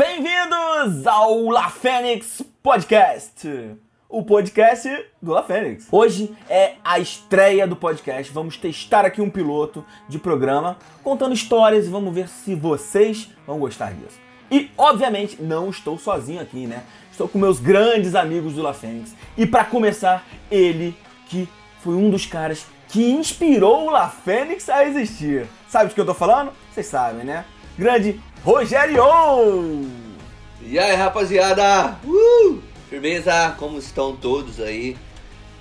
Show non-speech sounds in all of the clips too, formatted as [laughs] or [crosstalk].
Bem-vindos ao La Fênix Podcast, o podcast do La Fênix. Hoje é a estreia do podcast. Vamos testar aqui um piloto de programa contando histórias e vamos ver se vocês vão gostar disso. E, obviamente, não estou sozinho aqui, né? Estou com meus grandes amigos do La Fênix. E para começar, ele que foi um dos caras que inspirou o La Fênix a existir. Sabe de que eu tô falando? Vocês sabem, né? Grande Rogério! E aí, rapaziada? Uh! Firmeza? Como estão todos aí?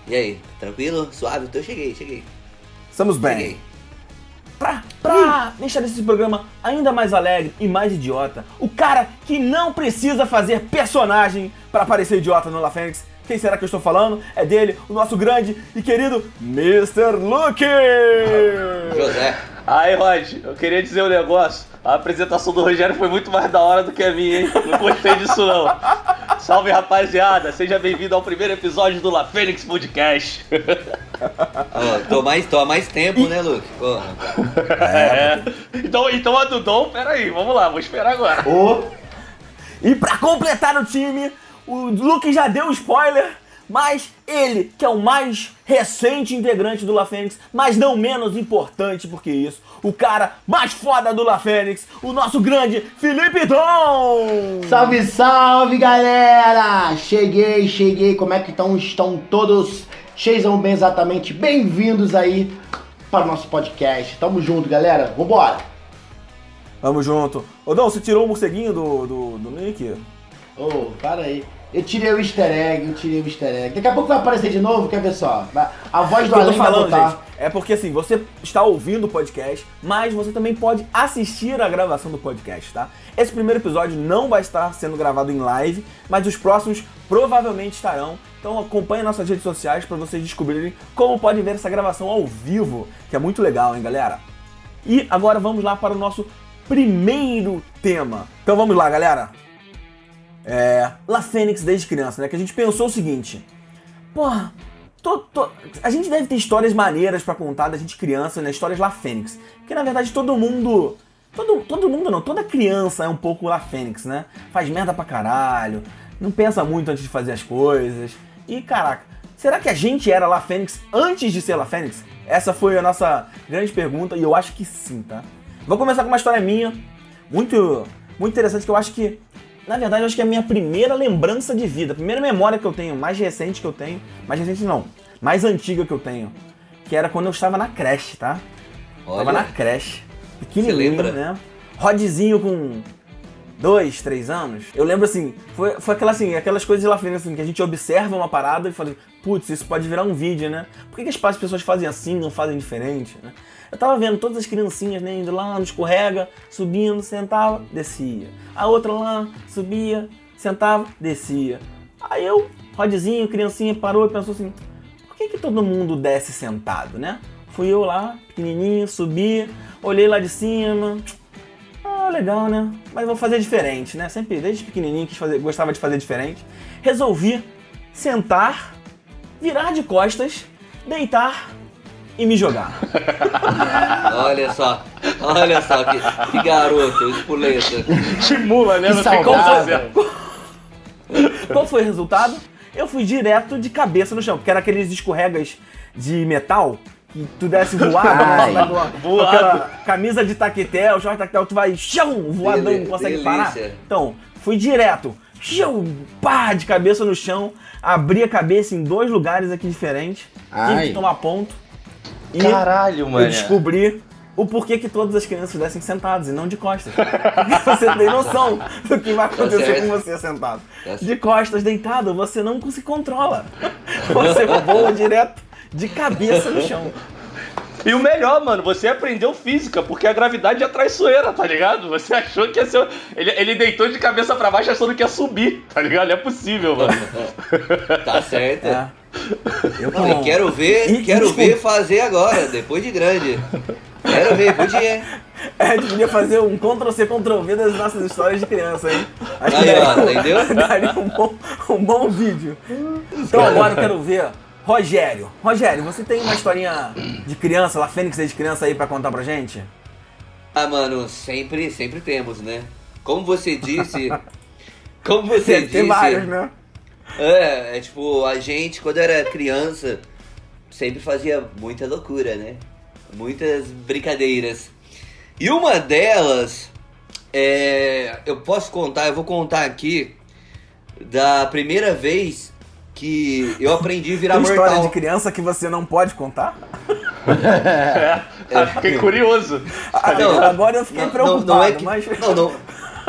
E aí, tranquilo? Suave? Então eu cheguei, cheguei. Estamos bem. Cheguei. Pra, pra deixar esse programa ainda mais alegre e mais idiota, o cara que não precisa fazer personagem para parecer idiota no La Fênix, quem será que eu estou falando? É dele, o nosso grande e querido Mr. Luke! José. Aí, Rod, eu queria dizer um negócio. A apresentação do Rogério foi muito mais da hora do que a minha, hein? Não gostei disso, não. Salve, rapaziada. Seja bem-vindo ao primeiro episódio do La Fênix Podcast. Ó, tô, mais, tô há mais tempo, né, Luke? Porra. É. Então, então a do Dom, peraí, vamos lá, vou esperar agora. E pra completar o time, o Luke já deu spoiler, mas ele, que é o mais recente integrante do La Fênix, mas não menos importante porque isso, o cara mais foda do La Fênix, o nosso grande Felipe Dom! Salve, salve, galera! Cheguei, cheguei. Como é que estão? Estão todos cheios bem exatamente bem-vindos aí para o nosso podcast. Tamo junto, galera. Vambora! Vamos junto. Ô Dom, você tirou o morceguinho do, do, do Nick? Ô, para aí. Eu tirei o easter egg, eu tirei o easter egg. Daqui a pouco vai aparecer de novo, quer ver só? Vai- A voz do além vai falando, botar. gente, é porque assim, você está ouvindo o podcast, mas você também pode assistir a gravação do podcast, tá? Esse primeiro episódio não vai estar sendo gravado em live, mas os próximos provavelmente estarão. Então acompanhe nossas redes sociais para vocês descobrirem como pode ver essa gravação ao vivo, que é muito legal, hein, galera? E agora vamos lá para o nosso primeiro tema. Então vamos lá, galera. É, La Fênix desde criança, né? Que a gente pensou o seguinte: Porra, to- to- a gente deve ter histórias maneiras pra contar da gente criança, né? Histórias La Fênix. Porque na verdade todo mundo. Todo, todo mundo não, toda criança é um pouco La Fênix, né? Faz merda pra caralho, não pensa muito antes de fazer as coisas. E caraca, será que a gente era La Fênix antes de ser La Fênix? Essa foi a nossa grande pergunta e eu acho que sim, tá? Vou começar com uma história minha, muito, muito interessante, que eu acho que na verdade, acho que é a minha primeira lembrança de vida, a primeira memória que eu tenho, mais recente que eu tenho, mais recente não, mais antiga que eu tenho, que era quando eu estava na creche, tá? Tava na Olha, creche, pequenininho, lembra? né? Rodzinho com dois, três anos. Eu lembro assim, foi, foi aquela, assim, aquelas coisas lá frente, assim, que a gente observa uma parada e fala, putz, isso pode virar um vídeo, né? Por que, que as pessoas fazem assim, não fazem diferente, né? Eu tava vendo todas as criancinhas, né, indo lá no escorrega, subindo, sentava, descia. A outra lá, subia, sentava, descia. Aí eu, Rodzinho, criancinha, parou e pensou assim, por que, que todo mundo desce sentado, né? Fui eu lá, pequenininho, subi, olhei lá de cima. Ah, legal, né? Mas vou fazer diferente, né? Sempre, desde pequenininho, quis fazer, gostava de fazer diferente. Resolvi sentar, virar de costas, deitar e me jogar. [laughs] olha só. Olha só que, que garoto, espoleta. Que mula, né? Que. Qual foi o resultado? Eu fui direto de cabeça no chão, porque era aqueles escorregas de metal que tu desce voado, né? Ai. Com Voado. aquela camisa de taquetel, short taquetel, tu vai chão, voadão, Dele- não consegue delícia. parar. Então, fui direto, chão, pá, de cabeça no chão, abri a cabeça em dois lugares aqui diferentes, tive que tomar ponto. E Caralho, eu mano. descobri o porquê que todas as crianças descem sentadas e não de costas. [laughs] Você tem noção do que vai acontecer certo. com você sentado. Tá. De costas, deitado, você não se controla. [laughs] Você voa direto de cabeça no chão. E o melhor, mano, você aprendeu física, porque a gravidade é traiçoeira, tá ligado? Você achou que ia ser. Ele, ele deitou de cabeça pra baixo achando que ia subir, tá ligado? Não é possível, mano. [laughs] Tá certo. É. Eu Não, quero ver, E- quero ver fazer agora, depois de grande. Quero ver, podia. [laughs] É, a gente podia fazer um Ctrl-C, Ctrl-V das nossas histórias de criança, hein? Acho que Aí, ó, daria- entendeu? [laughs] Daria um bom, um bom vídeo. Então agora eu quero ver Rogério. Rogério, você tem uma historinha de criança, lá Fênix desde criança aí pra contar pra gente? Ah, mano, sempre, sempre temos, né? como você disse. Como você [laughs] disse. tem vários, né? É, é tipo, a gente, quando era criança, sempre fazia muita loucura, né? Muitas brincadeiras. E uma delas, é, eu posso contar, eu vou contar aqui, da primeira vez que eu aprendi a virar Tem história mortal. de criança que você não pode contar? [laughs] Ah, Fiquei curioso. Ah, Não, agora eu fiquei não, preocupado, não, não é que, mas... não, não,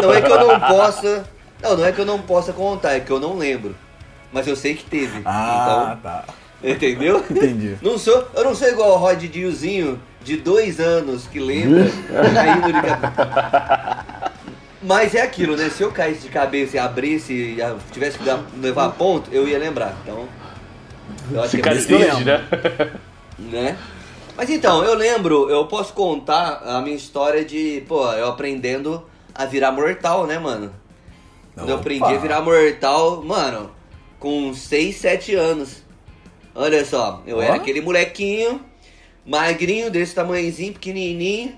não é que eu não possa. Não, não é que eu não possa contar, é que eu não lembro. Mas eu sei que teve. Ah, tá. Então, entendeu? Entendi. [laughs] Não sou, eu não sou igual o Rod Diozinho de dois anos que lembra [laughs] caindo de cabeça. Mas é aquilo, né? Se eu caísse de cabeça e abrisse e tivesse que dar- levar ponto, eu ia lembrar. Então. Eu acho que é né? né? Mas então, eu lembro, eu posso contar a minha história de, pô, eu aprendendo a virar mortal, né, mano? Quando eu aprendi a virar mortal, mano, com 6, 7 anos. Olha só, eu Ó. era aquele molequinho, magrinho, desse tamanhozinho, pequenininho.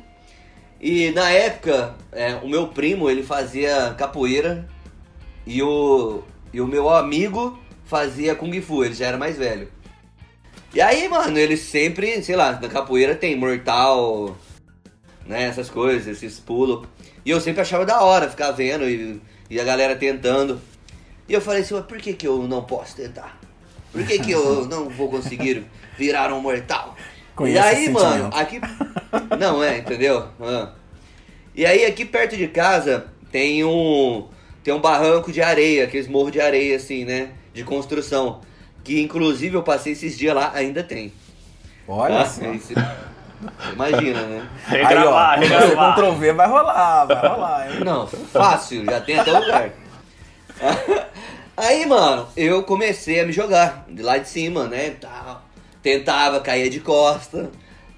E na época, é, o meu primo, ele fazia capoeira e o, e o meu amigo fazia Kung Fu, ele já era mais velho. E aí, mano, eles sempre, sei lá, na capoeira tem mortal, né, essas coisas, esses pulos. E eu sempre achava da hora ficar vendo e, e a galera tentando. E eu falei assim, "Ué, por que, que eu não posso tentar? Por que, que eu [laughs] não vou conseguir virar um mortal? Conheço e aí, esse mano, aqui. Não, é, entendeu? Ah. E aí, aqui perto de casa tem um. Tem um barranco de areia, aqueles morros de areia, assim, né? De construção. Que inclusive eu passei esses dias lá, ainda tem. Olha Tá? só. Você imagina, né? Aí, ó, Regravar, regravar. Ctrl-V vai rolar, vai rolar, hein? Não, fácil, já tem até lugar. Aí, mano, eu comecei a me jogar de lá de cima, né? Tentava cair de costa,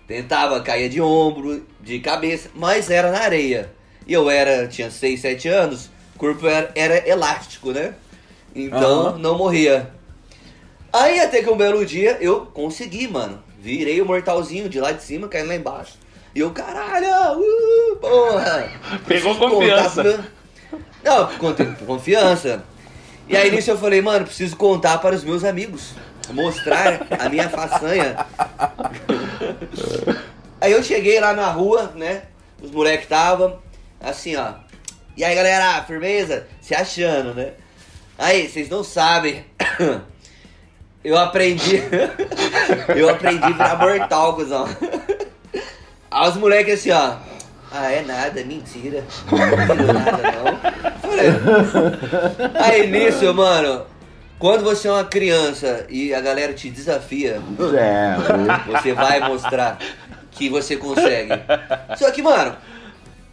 tentava cair de ombro, de cabeça, mas era na areia. E eu era, tinha 6, 7 anos, o corpo era, era elástico, né? Então Aham. não morria. Aí até que um belo dia eu consegui, mano. Virei o mortalzinho de lá de cima, caindo lá embaixo. E eu, caralho, uh, porra. Pegou confiança. meu- Não, conte- confiança. E aí nisso eu falei, mano, preciso contar para os meus amigos. Mostrar a minha façanha. Aí eu cheguei lá na rua, né? Os moleques estavam assim, ó. E aí galera, firmeza? Se achando, né? Aí, vocês não sabem. [coughs] Eu aprendi. [laughs] Eu aprendi a virar mortal, cuzão. Aí os moleques assim, ó. Ah, é nada, mentira. Não nada, não. [laughs] Aí nisso, mano, quando você é uma criança e a galera te desafia, É, você vai mostrar que você consegue. Só que, mano,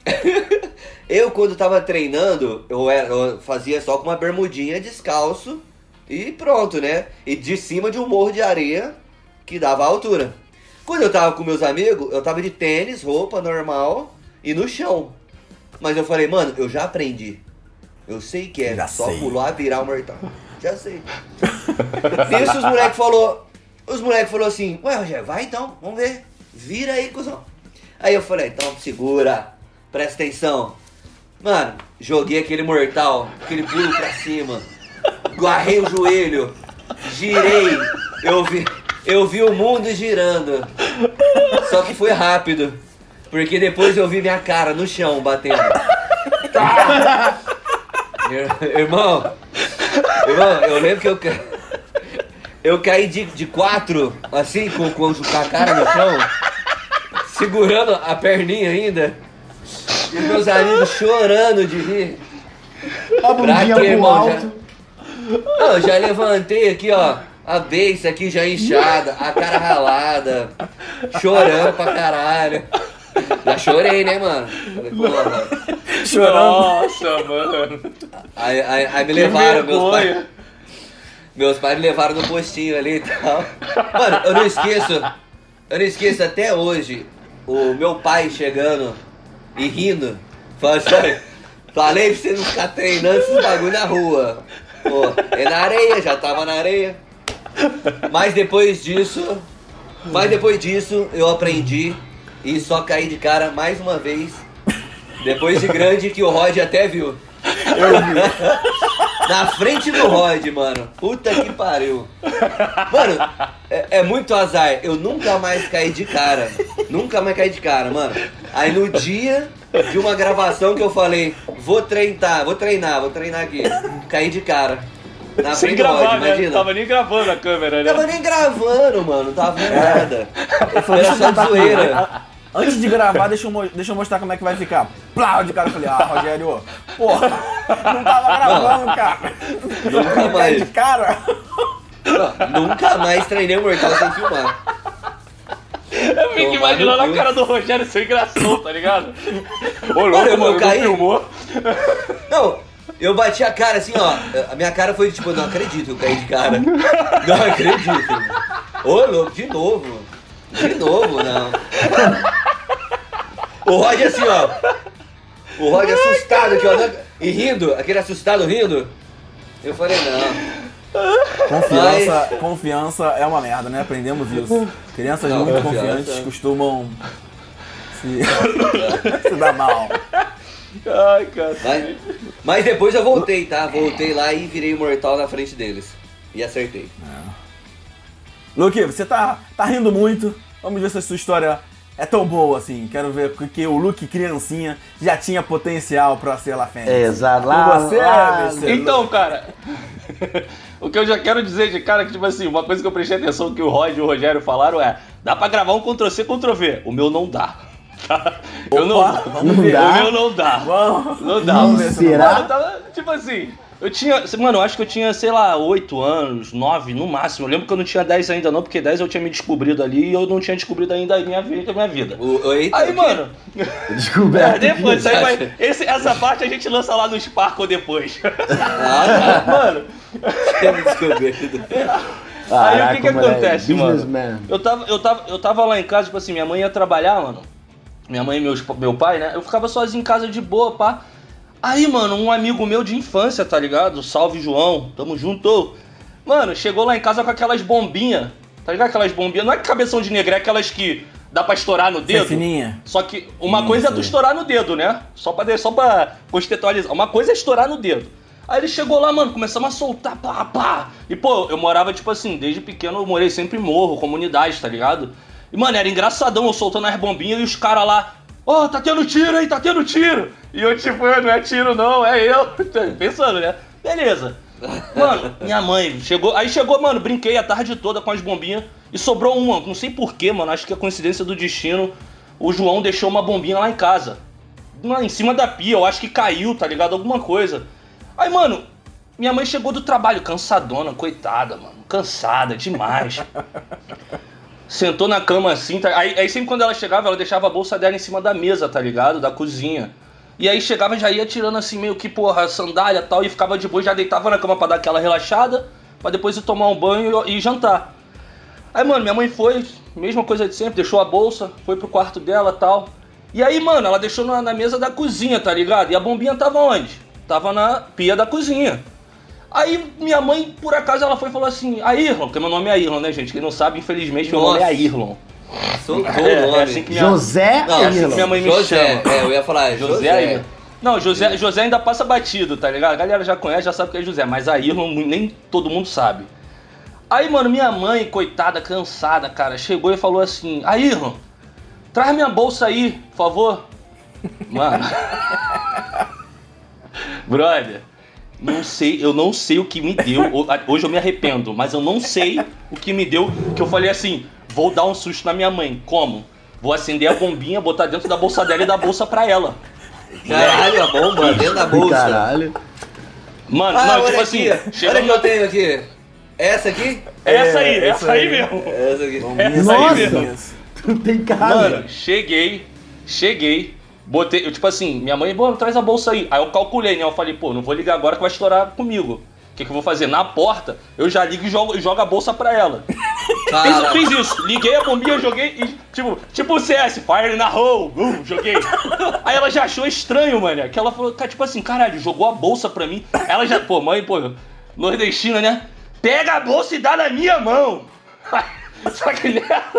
[laughs] eu quando tava treinando, eu, era- eu fazia só com uma bermudinha descalço e pronto, né? E de cima de um morro de areia que dava a altura. Quando eu tava com meus amigos, eu tava de tênis, roupa normal e no chão. Mas eu falei, mano, eu já aprendi. Eu sei que é Já só sei. pular, virar o mortal. Já sei. [laughs] Nisso os moleques falou, os moleques falou assim, ué Rogério, vai então, vamos ver. Vira aí, cuzão. Aí eu falei, então segura, presta atenção. Mano, joguei aquele mortal, aquele pulo pra cima, guarrei o joelho, girei, eu vi, eu vi o mundo girando. Só que foi rápido, porque depois eu vi minha cara no chão batendo. Ir- [laughs] Irmão, irmão, eu lembro que eu, ca- eu caí de, de quatro, assim, com, com a cara no chão, segurando a perninha ainda, e meus amigos chorando de rir. a bundinha quê, irmão? alto. Não, eu já levantei aqui, ó, a beiça aqui já inchada, a cara ralada, chorando pra caralho. Já chorei, né, mano? Falei, pô, mano. Chorando. Nossa, mano. Aí, aí, aí me Que levaram, meus pais. Meus pais me levaram no postinho ali e tal. Mano, eu não esqueço. Eu não esqueço até hoje o meu pai chegando e rindo. Falando assim, falei pra você não ficar treinando esses bagulho na rua. Pô, é na areia, já tava na areia. Mas depois disso. Mas depois disso eu aprendi e só caí de cara mais uma vez Depois de grande que o Rod até viu. Eu vi. [laughs] Na frente do Rod, mano. Puta que pariu. Mano, é, é muito azar. Eu nunca mais caí de cara. Nunca mais caí de cara, mano. Aí no dia de uma gravação que eu falei, vou treinar, vou treinar, vou treinar aqui. Caí de cara. Na Sem do Rod, gravar, né? imagina. Não tava nem gravando a câmera, né? Tava nem gravando, mano. Não tava vendo nada. Era só botar aqui. zoeira. Antes de gravar, deixa eu, deixa eu mostrar como é que vai ficar. Plau de cara, eu falei, ah, Rogério, porra, não tava gravando, cara. Nunca mais. de cara. Não, Nunca mais treinei um mortal sem filmar. Eu fico imaginando a cara do Rogério sem gração, tá ligado? Ô, louco, eu mano, não caí. filmou. Não, eu bati a cara assim, ó. A minha cara foi tipo, não acredito que eu caí de cara. Não acredito. Ô, louco, de novo. De novo, não. O Rod assim, ó. O Rod assustado aqui, ó. não- E rindo, aquele assustado rindo. Eu falei, não. Confiança, confiança é uma merda, né? Aprendemos isso. Crianças Não, muito confiantes costumam se, [laughs] se dar mal. Ai, cara. Mas, mas depois eu voltei, tá? Voltei lá e virei mortal na frente deles. E acertei. Luke, você tá, tá rindo muito. Vamos ver se a sua história é tão boa assim. Quero ver que o Luke criancinha já tinha potencial pra ser La Fênix. Exato. Lá, você, lá. MC Então, cara, [laughs] o que eu já quero dizer de cara é que, tipo assim, uma coisa que eu prestei atenção que o Rod e o Rogério falaram é: dá pra gravar um Ctrl-C, Ctrl-V. O meu não dá. [laughs] Tá? Eu não. Opa, vamos Não ver. dá? O meu não dá. Vamos. Não dá. Será? Eu tava, tipo assim, eu tinha. Mano, eu acho que eu tinha, sei lá, 8 anos, 9 no máximo. Eu lembro que eu não tinha 10 ainda, não, porque 10 eu tinha me descobrido ali e eu não tinha descobrido ainda a minha vida. A minha vida. O, eita, Aí, mano, [laughs] é, Descoberto. depois, aí vai, esse- essa parte a gente lança lá no Sparkle depois. Ah, [laughs] mano. Tinha descoberto. Aí o que que acontece, mano? Businessman. eu tava, eu, tava, eu tava lá em casa, tipo assim, minha mãe ia trabalhar, mano. Minha mãe e meus, meu pai, né? Eu ficava sozinho em casa de boa, pá. Aí, mano, um amigo meu de infância, tá ligado? Salve, João. Tamo junto. Mano, chegou lá em casa com aquelas bombinhas. Tá ligado? Aquelas bombinhas. Não é cabeção de negré, é aquelas que dá pra estourar no é dedo. fininha. Só que uma Isso coisa é tu estourar no dedo, né? Só pra, só pra contextualizar. Uma coisa é estourar no dedo. Aí ele chegou lá, mano, começamos a soltar, pá, pá. E, pô, eu morava, tipo assim, desde pequeno eu morei sempre em morro, comunidade, tá ligado? E, mano, era engraçadão eu soltando as bombinhas e os caras lá, ó, tá tendo tiro aí, tá tendo tiro. E eu, tipo, não é tiro não, é eu. [laughs] Pensando, né? Beleza. Mano, minha mãe chegou. Aí chegou, mano, brinquei a tarde toda com as bombinhas e sobrou uma. Não sei porquê, mano. Acho que é coincidência do destino. O João deixou uma bombinha lá em casa. Em cima da pia, eu acho que caiu, tá ligado? Alguma coisa. Aí, mano, minha mãe chegou do trabalho, cansadona, coitada, mano. Cansada demais. [laughs] Sentou na cama assim, tá? aí, aí sempre quando ela chegava, ela deixava a bolsa dela em cima da mesa, tá ligado? Da cozinha. E aí chegava já ia tirando assim, meio que, porra, sandália tal, e ficava de boa, já deitava na cama pra dar aquela relaxada, pra depois ir tomar um banho e, e jantar. Aí, mano, minha mãe foi, mesma coisa de sempre, deixou a bolsa, foi pro quarto dela tal. E aí, mano, ela deixou na, na mesa da cozinha, tá ligado? E a bombinha tava onde? Tava na pia da cozinha. Aí minha mãe, por acaso, ela foi e falou assim, a Irlon, porque meu nome é Irlon, né, gente? Quem não sabe, infelizmente, meu nome é Nossa. Irlon. Soltou É, o é nome. assim que minha, José Não, é assim que Irlon. minha mãe me José. chama. É, eu ia falar, José, José. Irlon. Não, José, José ainda passa batido, tá ligado? A galera já conhece, já sabe que é José, mas a Irlon nem todo mundo sabe. Aí, mano, minha mãe, coitada, cansada, cara, chegou e falou assim: A Irlon, traz minha bolsa aí, por favor. [laughs] Mano. [laughs] Brother, não sei, eu não sei o que me deu. [laughs] Ho- Hoje eu me arrependo, mas eu não sei o que me deu. Que eu falei assim: vou dar um susto na minha mãe. Como? Vou acender a bombinha, botar dentro da bolsa dela e dar a bolsa pra ela. Caralho, a bomba dentro da bolsa. Caralho. Mano, Ah, não, tipo aqui. assim, chega olha que no- eu tenho aqui. Essa aqui? Essa aí, É, essa essa aí aí. mesmo. Essa aqui. Essa aí bombinhas. mesmo. Não tem cara. Mano, cheguei, cheguei, botei, eu, tipo assim, minha mãe, pô, traz a bolsa aí. Aí eu calculei, né? Eu falei, pô, não vou ligar agora que vai estourar comigo. O que, que eu vou fazer? Na porta, eu já ligo e jogo, jogo a bolsa pra ela. [laughs] Fiz, fiz isso, liguei a bombinha, joguei e, tipo, tipo o CS, fire na hole, uh, joguei. Aí ela já achou estranho, mano, que ela falou, tipo assim, caralho, jogou a bolsa pra mim. Ela já, pô, mãe, pô, nordestina, né? Pega a bolsa e dá na minha mão. [laughs] Só que nela,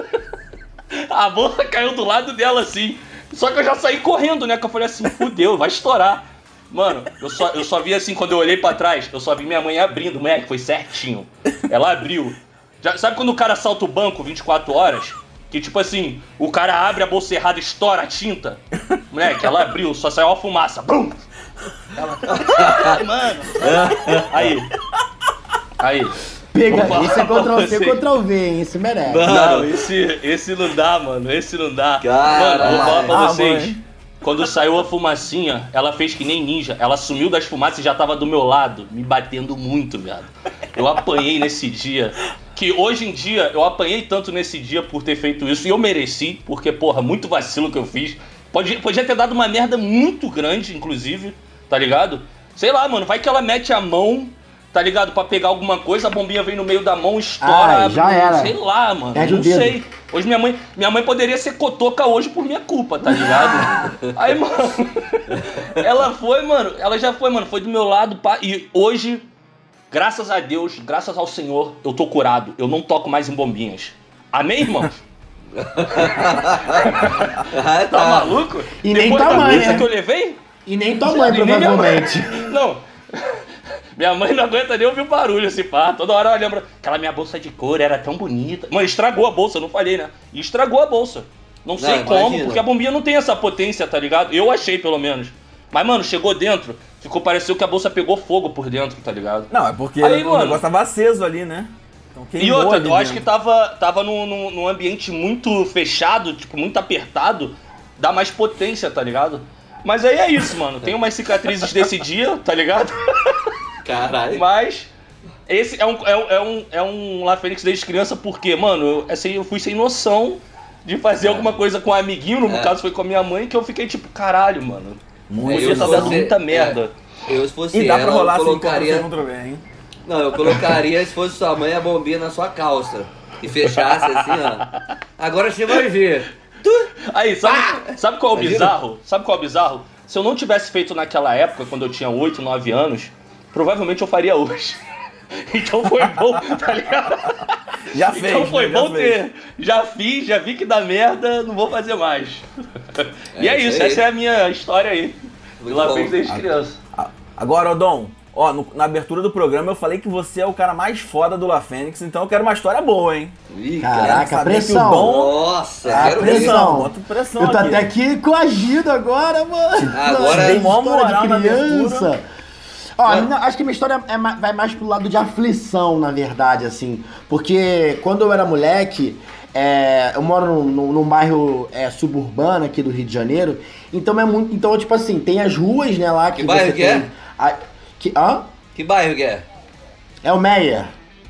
[laughs] a bolsa caiu do lado dela assim. Só que eu já saí correndo, né? Que eu falei assim, fudeu, vai estourar. Mano, eu só, eu só vi assim, quando eu olhei pra trás, eu só vi minha mãe abrindo, moleque, foi certinho. Ela abriu. Já, sabe quando o cara salta o banco 24 horas? Que tipo assim, o cara abre a bolsa errada e estoura a tinta? Moleque, ela abriu, só saiu a fumaça. Bum! Ela. Mano! Aí. Aí. Pega, Vou isso é Ctrl C, [laughs] você. Ctrl V, hein? Isso merece. Mano. Não, esse, esse não dá, mano. Esse não dá. Caralho. Mano, vou falar pra Ah, vocês. mãe. Quando saiu a fumacinha, ela fez que nem ninja. Ela sumiu das fumaças e já tava do meu lado, me batendo muito, viado. Eu apanhei nesse dia. Que hoje em dia, eu apanhei tanto nesse dia por ter feito isso. E eu mereci, porque, porra, muito vacilo que eu fiz. Podia, podia ter dado uma merda muito grande, inclusive, tá ligado? Sei lá, mano, vai que ela mete a mão, tá ligado? Pra pegar alguma coisa, a bombinha vem no meio da mão, estoura, Ai, abre, já era. sei lá, mano. Perde não dedo. sei. Hoje minha mãe, minha mãe poderia ser cotoca hoje por minha culpa, tá ligado? [laughs] Aí, mano, ela foi, mano, ela já foi, mano, foi do meu lado, pá, e hoje, graças a Deus, graças ao Senhor, eu tô curado. Eu não toco mais em bombinhas. Amém, irmão? [laughs] Ah, Tá maluco? E nem Depois tua da mãe, né? que eu levei? E nem tua nem mãe. provavelmente. Não. Minha mãe não aguenta nem ouvir o barulho, esse pá. Toda hora ela lembra. Aquela minha bolsa de couro era tão bonita. Mano, estragou a bolsa, eu não falei, né? E estragou a bolsa. Não sei Não, como, imagina. porque a bombinha não tem essa potência, tá ligado? Eu achei, pelo menos. Mas, mano, chegou dentro, ficou pareceu que a bolsa pegou fogo por dentro, tá ligado? Não, é porque Aí, o mano. negócio tava aceso ali, né? Então E outra, eu acho que tava, tava num, num, num ambiente muito fechado, tipo, muito apertado, dá mais potência, tá ligado? Mas aí é isso, mano. Tem umas cicatrizes desse dia, tá ligado? [laughs] Caralho. Mas esse é um, é, um- é um, é um La Fênix desde criança, porque, mano, eu, assim, eu fui sem noção de fazer alguma coisa com um amiguinho, no É. caso foi com a minha mãe, que eu fiquei tipo, caralho, mano. Muito Podia tá dando fosse- muita merda. Eu, se fosse E dá pra ela, rolar eu assim colocaria... bem, hein? Não, eu colocaria, se fosse sua mãe, a bombinha na sua calça. E fechasse assim, ó. Agora você vai ver. Aí, sabe, sabe qual é o bizarro? Sabe qual é o bizarro? Se eu não tivesse feito naquela época, quando eu tinha 8, 9 anos, provavelmente eu faria hoje. [laughs] Então foi bom, tá ligado? [laughs] Já fez, então foi né? Já bom fez. ter. Já fiz, já vi que dá merda, não vou fazer mais. [laughs] e é isso isso, aí. essa é a minha história aí. Muito Lá bom. fez desde criança. Ah, Agora, Odon, ó, no- na abertura do programa eu falei que você é o cara mais foda do La Fênix, então eu quero uma história boa, hein? Ih, Caraca, pressão. que o Dom- Nossa, Ah, quero ver. pressão. Bota pressão Eu tô aqui. até aqui coagido agora, mano. Agora- Nossa, Dei mó história moral na de criança. Ó, não, acho que minha história é vai mais pro lado de aflição, na verdade, assim. Porque quando eu era moleque, é, eu moro num, num- num bairro é, suburbano aqui do Rio de Janeiro. Então é muito. Então, tipo assim, tem as ruas, né, lá que, Que bairro você que é? tem. a- que, hã? Que bairro que é? É o Meia.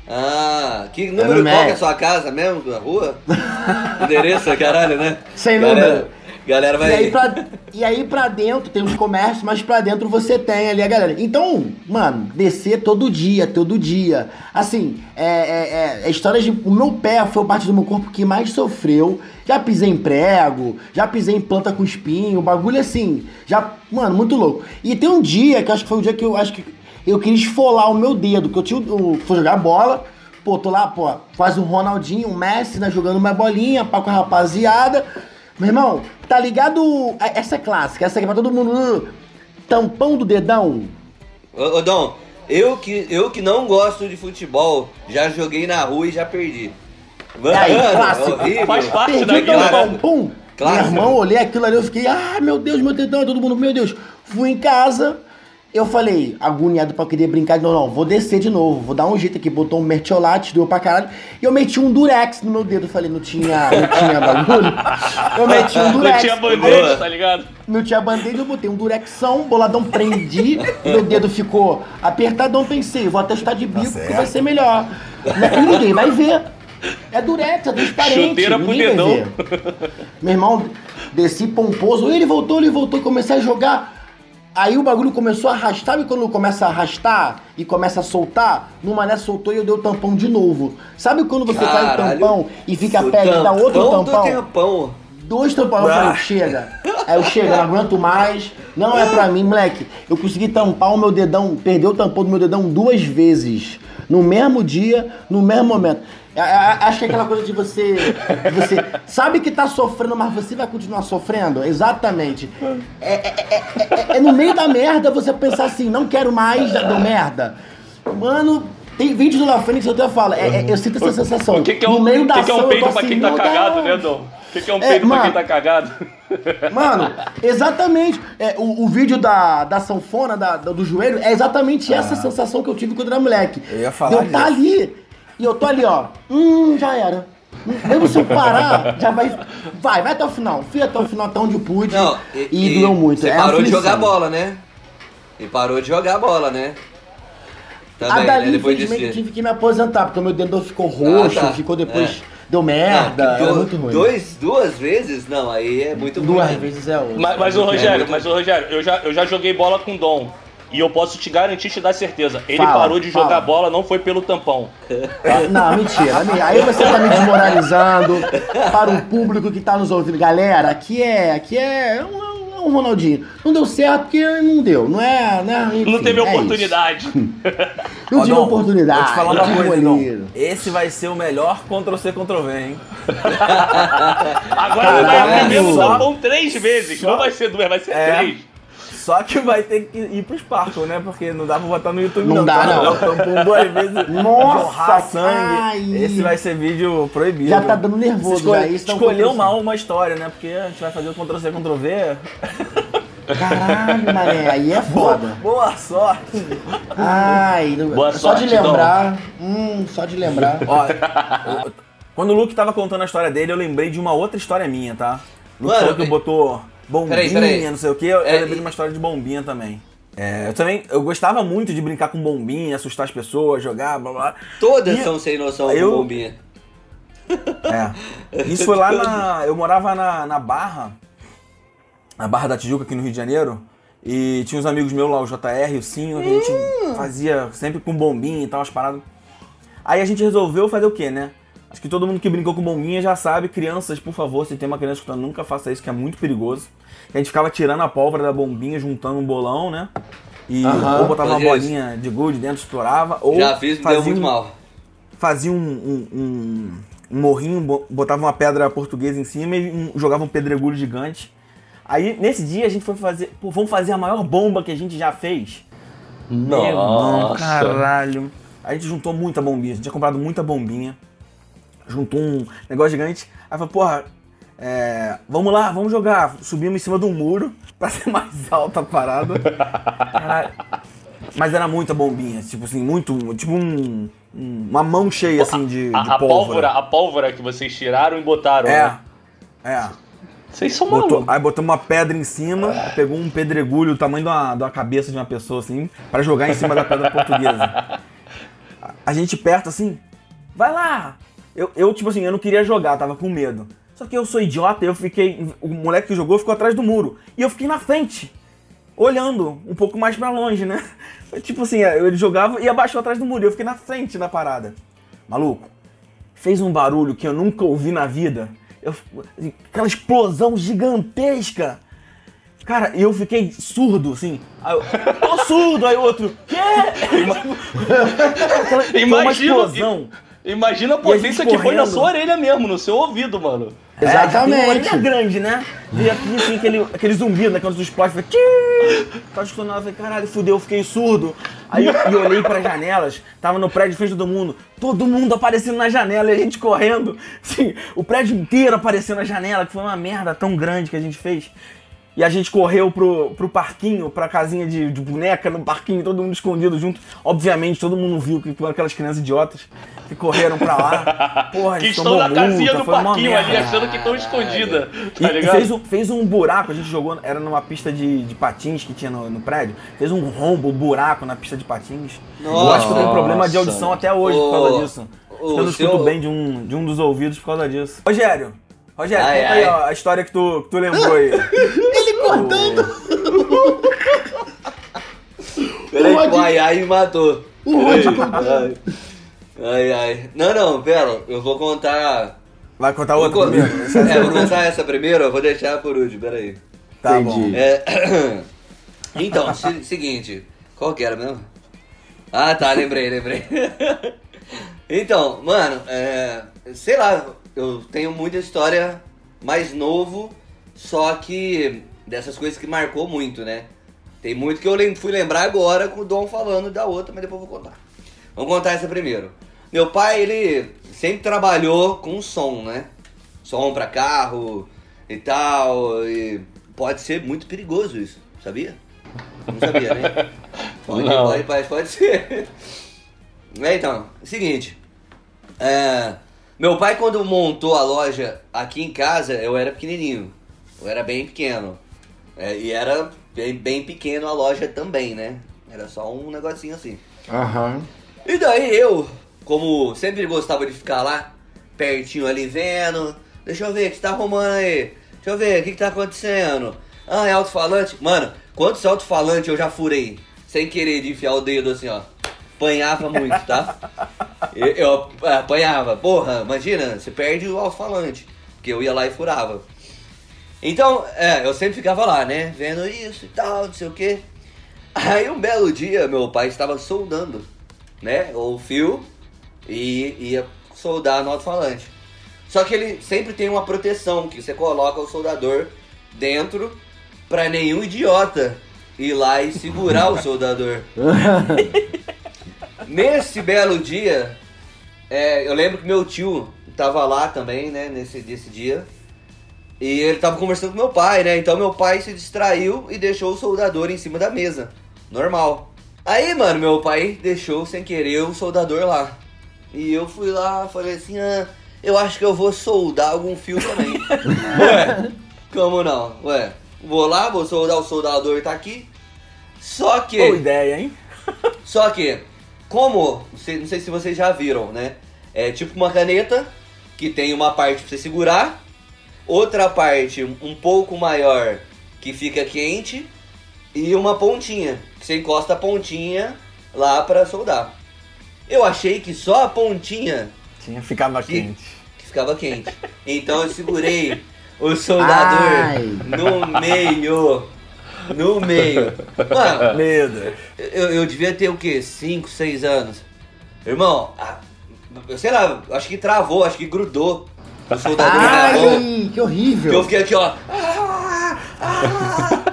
Ah, que no número qual que é a sua casa mesmo? Da rua? [laughs] Endereço, caralho, né? Sem número. Galera vai. E aí, pra, e aí pra dentro tem os comércios, mas pra dentro você tem ali a galera. Então, mano, descer todo dia, todo dia. Assim, é, é, é, é história de. O meu pé foi a parte do meu corpo que mais sofreu. Já pisei em prego, já pisei em planta com espinho, bagulho assim. Já. Mano, muito louco. E tem um dia que eu acho que foi o dia que eu acho que eu queria esfolar o meu dedo, que eu tinha. o- Fui jogar bola. Pô, tô lá, pô, quase um Ronaldinho, um Messi, né, jogando uma bolinha, pá, com a rapaziada. Meu irmão, tá ligado? Essa é clássica, essa aqui é pra todo mundo. uh, Tampão do dedão. Ô, ô, Dom, eu que, eu que não gosto de futebol, já joguei na rua e já perdi. Mano, aí, clássico. horrível. Faz parte Perdi da tampão, pum. Clássico. Meu irmão, olhei aquilo ali, eu fiquei, ah, meu Deus, meu dedão, todo mundo, meu Deus. Fui em casa, eu falei, agoniado pra querer brincar novo, não, vou descer de novo, vou dar um jeito aqui, botou um mertiolate, deu pra caralho, e eu meti um durex no meu dedo, falei, não tinha, não tinha bagulho, eu meti um Não durex. tinha Boa. band-aid, tá ligado? Não tinha band-aid, eu botei um durexão, boladão, prendi, [laughs] meu dedo ficou apertadão, pensei, vou atestar de bico que vai ser melhor. E ninguém vai ver. É durex, é transparente, Chuteira pro ninguém vai dedão. ver. Meu irmão, desci pomposo, ele voltou, ele voltou, comecei a jogar. Aí o bagulho começou a arrastar, e quando começa a arrastar e começa a soltar, numa dessa soltou e eu dei o tampão de novo. Sabe quando você faz o Caralho. tampão e fica O perto e dá outro tampão do tampão? Dois tampões, eu falei, chega. Aí eu chego, não aguento mais. Não é pra mim, moleque. Eu consegui tampar o meu dedão, perder o tampão do meu dedão duas vezes. No mesmo dia, no mesmo momento. É, é, Acho que é aquela coisa de você, de você sabe que tá sofrendo, mas você vai continuar sofrendo? Exatamente. É, é- é- é- é no meio da merda você pensar assim, não quero mais, já deu merda. Mano, tem vídeos do La Fênix, eu até falo, é- é- eu sinto essa sensação. O que, que é no um, meio o da que, que é ação, um peido tô pra assim, quem tá meu cagado, né, Dom? O que, que é um É, peido pra mano. quem tá cagado? Mano, exatamente. É, o, o vídeo da, da sanfona, da, do joelho, é exatamente essa sensação que eu tive quando era moleque. Eu ia falar Eu tá ali, e eu tô ali, ó. Hum, já era. Mesmo se eu parar, já vai. Vai, vai até o final. Fui até o final, até onde eu pude. Não, e, doeu muito. Você é parou de jogar bola, né? E parou de jogar bola, né? A Também, dali, né? Depois infelizmente, eu disso. tive que me aposentar, porque o meu dedo ficou roxo, Ah, tá. ficou depois. É. Deu merda, Não, du- muito ruim. Dois, duas vezes? Não, aí é muito ruim. Duas né? vezes é outro. Mas, mas o É Rogério, muito- mas o Rogério, eu já, eu já joguei bola com Dom. E eu posso te garantir, te dar certeza. Ele Fala, parou de jogar fala. bola, não foi pelo tampão. Não, mentira. Aí você tá me desmoralizando para o público que tá nos ouvindo. Galera, aqui é. Aqui é um, é um Ronaldinho. Não deu certo porque não deu. Não é. Né? Enfim, não teve é oportunidade. [laughs] Não Ó, tive oportunidade. Vou te falar uma não coisa, goleiro. Esse vai ser o melhor Ctrl-C, Ctrl-V, hein? [laughs] Agora ele vai Caralho. aprender o tampão três vezes. só- Não vai ser duas, vai ser É. três. Só que vai ter que ir pro Sparkle, né? Porque não dá pra botar no YouTube, Não não. dá, tá? não. O tampão duas vezes, Nossa, sangue. ai. Esse vai ser vídeo proibido. Já tá dando nervoso, Você escolhe- já, isso escolheu Ctrl+C. mal uma história, né? Porque a gente vai fazer o Ctrl-C, Ctrl-V. Caralho, mané. Aí é [laughs] foda. Boa sorte! Ai, Boa só sorte, de lembrar. Hum, só de lembrar. Ó, eu- quando o Luke tava contando a história dele, eu lembrei de uma outra história minha, tá? Luke Mano, falou que e- botou bombinha, Peraí, peraí. não sei o quê. Eu, eu É, lembrei e- de uma história de bombinha também. É, eu também, eu gostava muito de brincar com bombinha, assustar as pessoas, jogar, blá blá. Todas E- são sem noção eu- com bombinha. É. [laughs] Isso foi lá na. Eu morava na, na Barra, na Barra da Tijuca, aqui no Rio de Janeiro. E tinha uns amigos meus lá, o JR, o Sinho, que a gente Hum. fazia sempre com bombinha e tal, as paradas. Aí a gente resolveu fazer o quê, né? Acho que todo mundo que brincou com bombinha já sabe, crianças, por favor, se tem uma criança escutando, nunca faça isso, que é muito perigoso. A gente ficava tirando a pólvora da bombinha, juntando um bolão, né? E Aham, ou botava uma fazia bolinha de gude dentro, estourava, ou Já fiz, me deu fazia muito um- mal. fazia um, um, um- um morrinho, bo- botava uma pedra portuguesa em cima e um- jogava um pedregulho gigante. Aí, nesse dia, a gente foi fazer. Pô, vamos fazer a maior bomba que a gente já fez. Meu irmão, Nossa. caralho. A gente juntou muita bombinha, a gente tinha comprado muita bombinha. Juntou um negócio gigante. Aí falou, porra, é, vamos lá, vamos jogar. Subimos em cima de um muro [laughs] pra ser mais alta a parada. Mas era muita bombinha, tipo assim, muito. Tipo um. um- uma mão cheia assim de, de A, a pólvora. pólvora, a pólvora que vocês tiraram e botaram. né? É. É. Vocês são Botou, malucos. aí botamos uma pedra em cima, pegou um pedregulho, o tamanho de uma, de uma cabeça de uma pessoa, assim, pra jogar em cima da pedra portuguesa. [laughs] A gente perto, assim, vai lá! Eu, eu, tipo assim, eu não queria jogar, tava com medo. Só que eu sou idiota, eu fiquei. O moleque que jogou ficou atrás do muro. E eu fiquei na frente, olhando um pouco mais pra longe, né? Tipo assim, ele jogava e abaixou atrás do muro. E eu fiquei na frente da parada. Maluco, fez um barulho que eu nunca ouvi na vida. Eu, aquela explosão gigantesca. Cara, eu fiquei surdo, assim. Aí eu, tô surdo, aí o outro, quê? Aquela, foi uma Imagina, explosão. Imagina a E a potência que foi na sua orelha mesmo, no seu ouvido, mano. É, uma Exatamente. orelha grande, né? Veio aqui, assim, aquele, aquele zumbido, né? Explode, foi... tchiii. Tava escutando nada, eu falei, caralho, fudeu, eu fiquei surdo. Aí eu, olhei para janelas, tava no prédio de frente todo mundo, todo mundo aparecendo na janela e a gente correndo. Assim, o prédio inteiro aparecendo na janela, que foi uma merda tão grande que a gente fez. E a gente correu pro, pro parquinho, pra casinha de, de boneca no parquinho, todo mundo escondido junto. Obviamente, todo mundo viu que foram aquelas crianças idiotas que correram pra lá. [laughs] Porra, a Que estão na casinha do parquinho ali, achando que estão escondidas. E Tá e ligado? fez um, fez um buraco, a gente jogou, era numa pista de, de patins que tinha no, no prédio. Fez um rombo, um buraco na pista de patins. eu acho que eu tenho problema de audição até hoje por causa disso. eu não seu- escuto bem de um, de um dos ouvidos por causa disso. Rogério, Rogério, Ai, conta aí ai. ó, a história que tu, que tu lembrou aí. [laughs] Ele cortando. [laughs] Peraí, o ai ai me matou. O Rod contando. Ai ai. Não, não, pera, eu vou contar. Vai contar Vou outra con- primeiro? [laughs] É, vou contar essa primeiro, eu vou deixar por último, peraí. Tá Entendi. bom. É, [coughs] então, se- seguinte, qual que era mesmo? Ah, tá, lembrei, lembrei. então, mano, é, sei lá, eu tenho muita história mais novo, só que dessas coisas que marcou muito, né? Tem muito que eu fui lembrar agora com o Dom falando da outra, mas depois eu vou contar. Vamos contar essa primeiro. Meu pai, ele sempre trabalhou com som, né? Som pra carro e tal. E pode ser muito perigoso isso, sabia? Não sabia, né? [laughs] Pode, Não. pode, pode, pode ser. [laughs] É, então, seguinte. É, meu pai, quando montou a loja aqui em casa, eu era pequenininho. Eu era bem pequeno. É, e era bem, bem pequeno a loja também, né? Era só um negocinho assim. Aham. E daí eu, como sempre gostava de ficar lá, pertinho ali vendo, deixa eu ver o que você tá arrumando aí, deixa eu ver o que, que tá acontecendo. Ah, é alto-falante? Mano, quantos alto-falantes eu já furei? Sem querer de enfiar o dedo assim, ó. Apanhava muito, tá? Eu, eu apanhava. Porra, imagina, você perde o alto-falante. Porque eu ia lá e furava. Então, é, eu sempre ficava lá, né? Vendo isso e tal, não sei o quê. Aí um belo dia, meu pai estava soldando, né? O fio e ia soldar no alto-falante. Só que ele sempre tem uma proteção, que você coloca o soldador dentro pra nenhum idiota ir lá e segurar o [laughs] soldador. [laughs] Nesse belo dia, é, eu lembro que meu tio tava lá também, né, nesse, nesse dia. E ele tava conversando com meu pai, né? Então meu pai se distraiu e deixou o soldador em cima da mesa. Normal. Aí, mano, meu pai deixou sem querer o soldador lá. E eu fui lá, falei assim, ah, eu acho que eu vou soldar algum fio também. [laughs] Ué, como não? Ué, vou lá, vou soldar o soldador tá aqui. Só que. Boa ideia, hein? Só que, como, não sei, não sei se vocês já viram, né? É tipo uma caneta que tem uma parte pra você segurar, outra parte um pouco maior que fica quente e uma pontinha, que você encosta a pontinha lá pra soldar. Eu achei que só a pontinha Tinha, ficava Que- quente. que ficava quente. Então eu segurei o soldador Ai. no meio. No meio. Mano, Meu Deus. eu, eu devia ter o quê? 5, 6 anos. Irmão, a- sei lá, acho que travou, acho que grudou o soldador. Ai, que horrível. Que eu fiquei aqui, ó. Ah, ah, ah.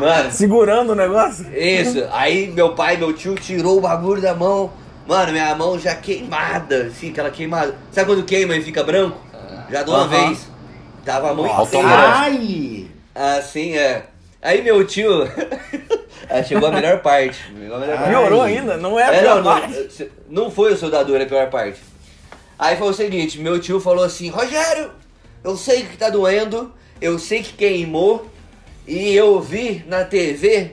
Mano, Segurando o negócio? isso. Aí meu pai, meu tio tirou o bagulho da mão. Mano, minha mão já queimada, assim, aquela queimada. Sabe quando queima e fica branco? Já de uma vez. Tava muito. Ai! Assim, é. Aí meu tio. Aí [laughs] chegou a melhor parte. Chegou a melhor parte. Piorou ainda? Não é a É, pior não, não, parte. não foi o soldador a pior parte. Aí foi o seguinte, meu tio falou assim, Rogério, eu sei que tá doendo, eu sei que queimou, e eu vi na TV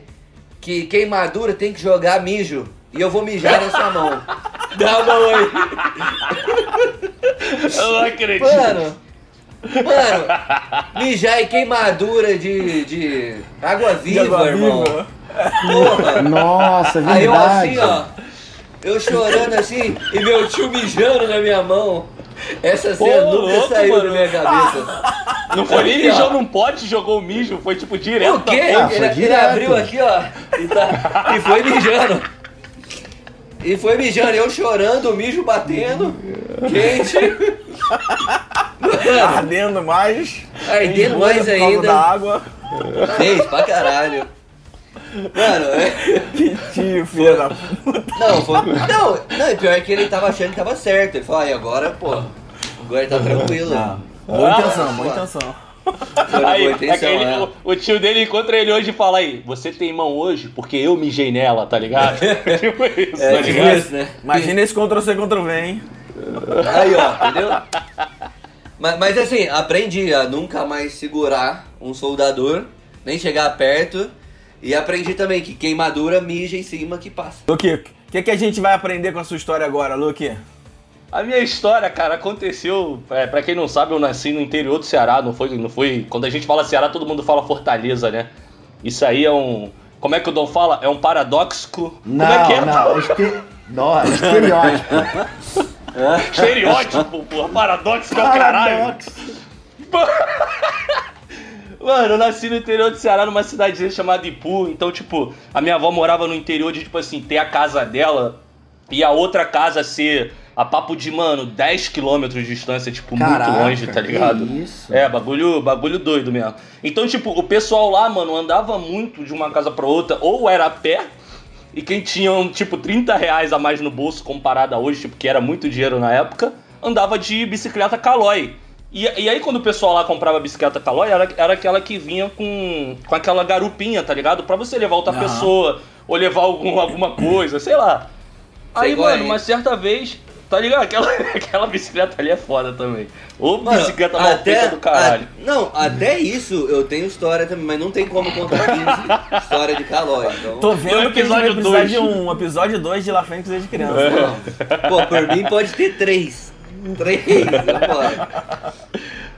que queimadura tem que jogar mijo. E eu vou mijar na sua mão. [laughs] Dá a mão aí. Eu não acredito. Mano, mano, mijar e queimadura de, de água viva, água irmão. viva. Porra. Nossa, Aí eu verdade. assim, ó. Eu chorando assim e meu tio mijando na minha mão. Essa cena Ô, nunca louco, saiu mano. da minha cabeça. [laughs] Não foi nem mijou num pote e jogou o mijo, foi tipo direto. O quê? Ah, ele, ele direto. abriu aqui, ó. E, tá- e foi mijando. E foi mijando, eu chorando, o mijo batendo, quente. [laughs] Ardendo mais. Ardendo mais ainda. da água. fez pra caralho. Mano, é. Que tio, filho da puta. Não, foi. Não, não, pior é que ele tava achando que tava certo. Ele falou, ai, agora, pô, agora ele tá tranquilo. Boa Ah, intenção, boa mano. intenção. Aí, intenção, aquele- né? o, o tio dele encontra ele hoje e fala aí, você tem mão hoje porque eu mijei nela, tá ligado? [laughs] [laughs] tipo isso, É, tá tipo ligado? isso, né? Imagina esse Ctrl-C, Ctrl-V, hein? Aí, ó, entendeu? Mas, mas assim, aprendi a nunca mais segurar um soldador, nem chegar perto. E aprendi também que queimadura mija em cima que passa. Luque, o que, que a gente vai aprender com a sua história agora, Luque? A minha história, cara, aconteceu. É, pra quem não sabe, eu nasci no interior do Ceará, não foi, não foi. Quando a gente fala Ceará, todo mundo fala Fortaleza, né? Isso aí é um. Como é que o Dom fala? É um paradoxo. Não, Como é que é? não. [laughs] Nossa, estereótipo. Estereótipo, porra. Paradoxo é o caralho. Paradoxo. Mano, eu nasci no interior do Ceará, numa cidadezinha chamada Ipu. Então, tipo, a minha avó morava no interior de, tipo assim, ter a casa dela e a outra casa ser a papo de, mano, 10 quilômetros de distância, tipo, Caraca, muito longe, tá que ligado? isso? É, bagulho, bagulho doido mesmo. Então, tipo, o pessoal lá, mano, andava muito de uma casa pra outra, ou era a pé, e quem tinha, tipo, 30 reais a mais no bolso comparado a hoje, tipo, que era muito dinheiro na época, andava de bicicleta Caloi. E, e aí, quando o pessoal lá comprava bicicleta Caloi, era, era aquela que vinha com, com aquela garupinha, tá ligado? Pra você levar outra pessoa, ou levar algum, alguma coisa, sei lá. Aí, mano, uma certa vez, tá ligado? Aquela, [laughs] aquela bicicleta ali é foda também. Ô, Mano, bicicleta mal feita do caralho. a- não, até isso eu tenho história também, mas não tem como contar 15 [laughs] história de calói. Então, Tô vendo vai episódio precisar dois. de um episódio 2 de La Fênix desde criança. É. pô, por mim pode ter três. Três, vambora.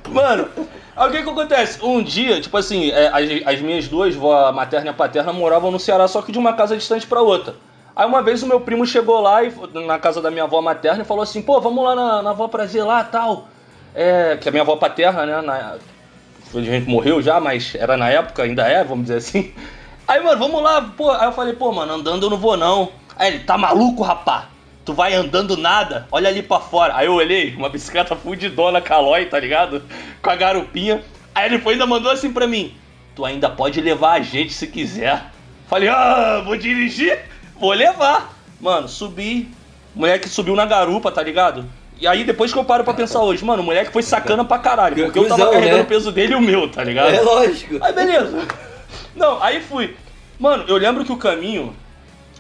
Mano, aí o que que acontece? Um dia, tipo assim, é, as, as minhas duas, vó materna e a paterna, moravam no Ceará, só que de uma casa distante pra outra. Aí uma vez o meu primo chegou lá e, na casa da minha avó materna e falou assim, pô, vamos lá na, na avó prazer lá tal. É, que a minha avó paterna, né, na, a gente morreu já, mas era na época, ainda é, vamos dizer assim. [laughs] Aí, mano, vamos lá, pô. Aí eu falei, pô, mano, andando eu não vou não. Aí ele, tá maluco, rapá? Tu vai andando nada? Olha ali pra fora. Aí eu olhei, uma bicicleta fudidona Calói, tá ligado? Com a garupinha. Aí ele foi ainda mandou assim pra mim: Tu ainda pode levar a gente se quiser. Falei, ah, vou dirigir? Vou levar. Mano, subi. Moleque subiu na garupa, tá ligado? E aí depois que eu paro pra pensar hoje, mano, o moleque foi sacana pra caralho. Porque eu tava carregando né? o peso dele e o meu, tá ligado? É lógico. Aí beleza. Não, aí fui. Mano, eu lembro que o caminho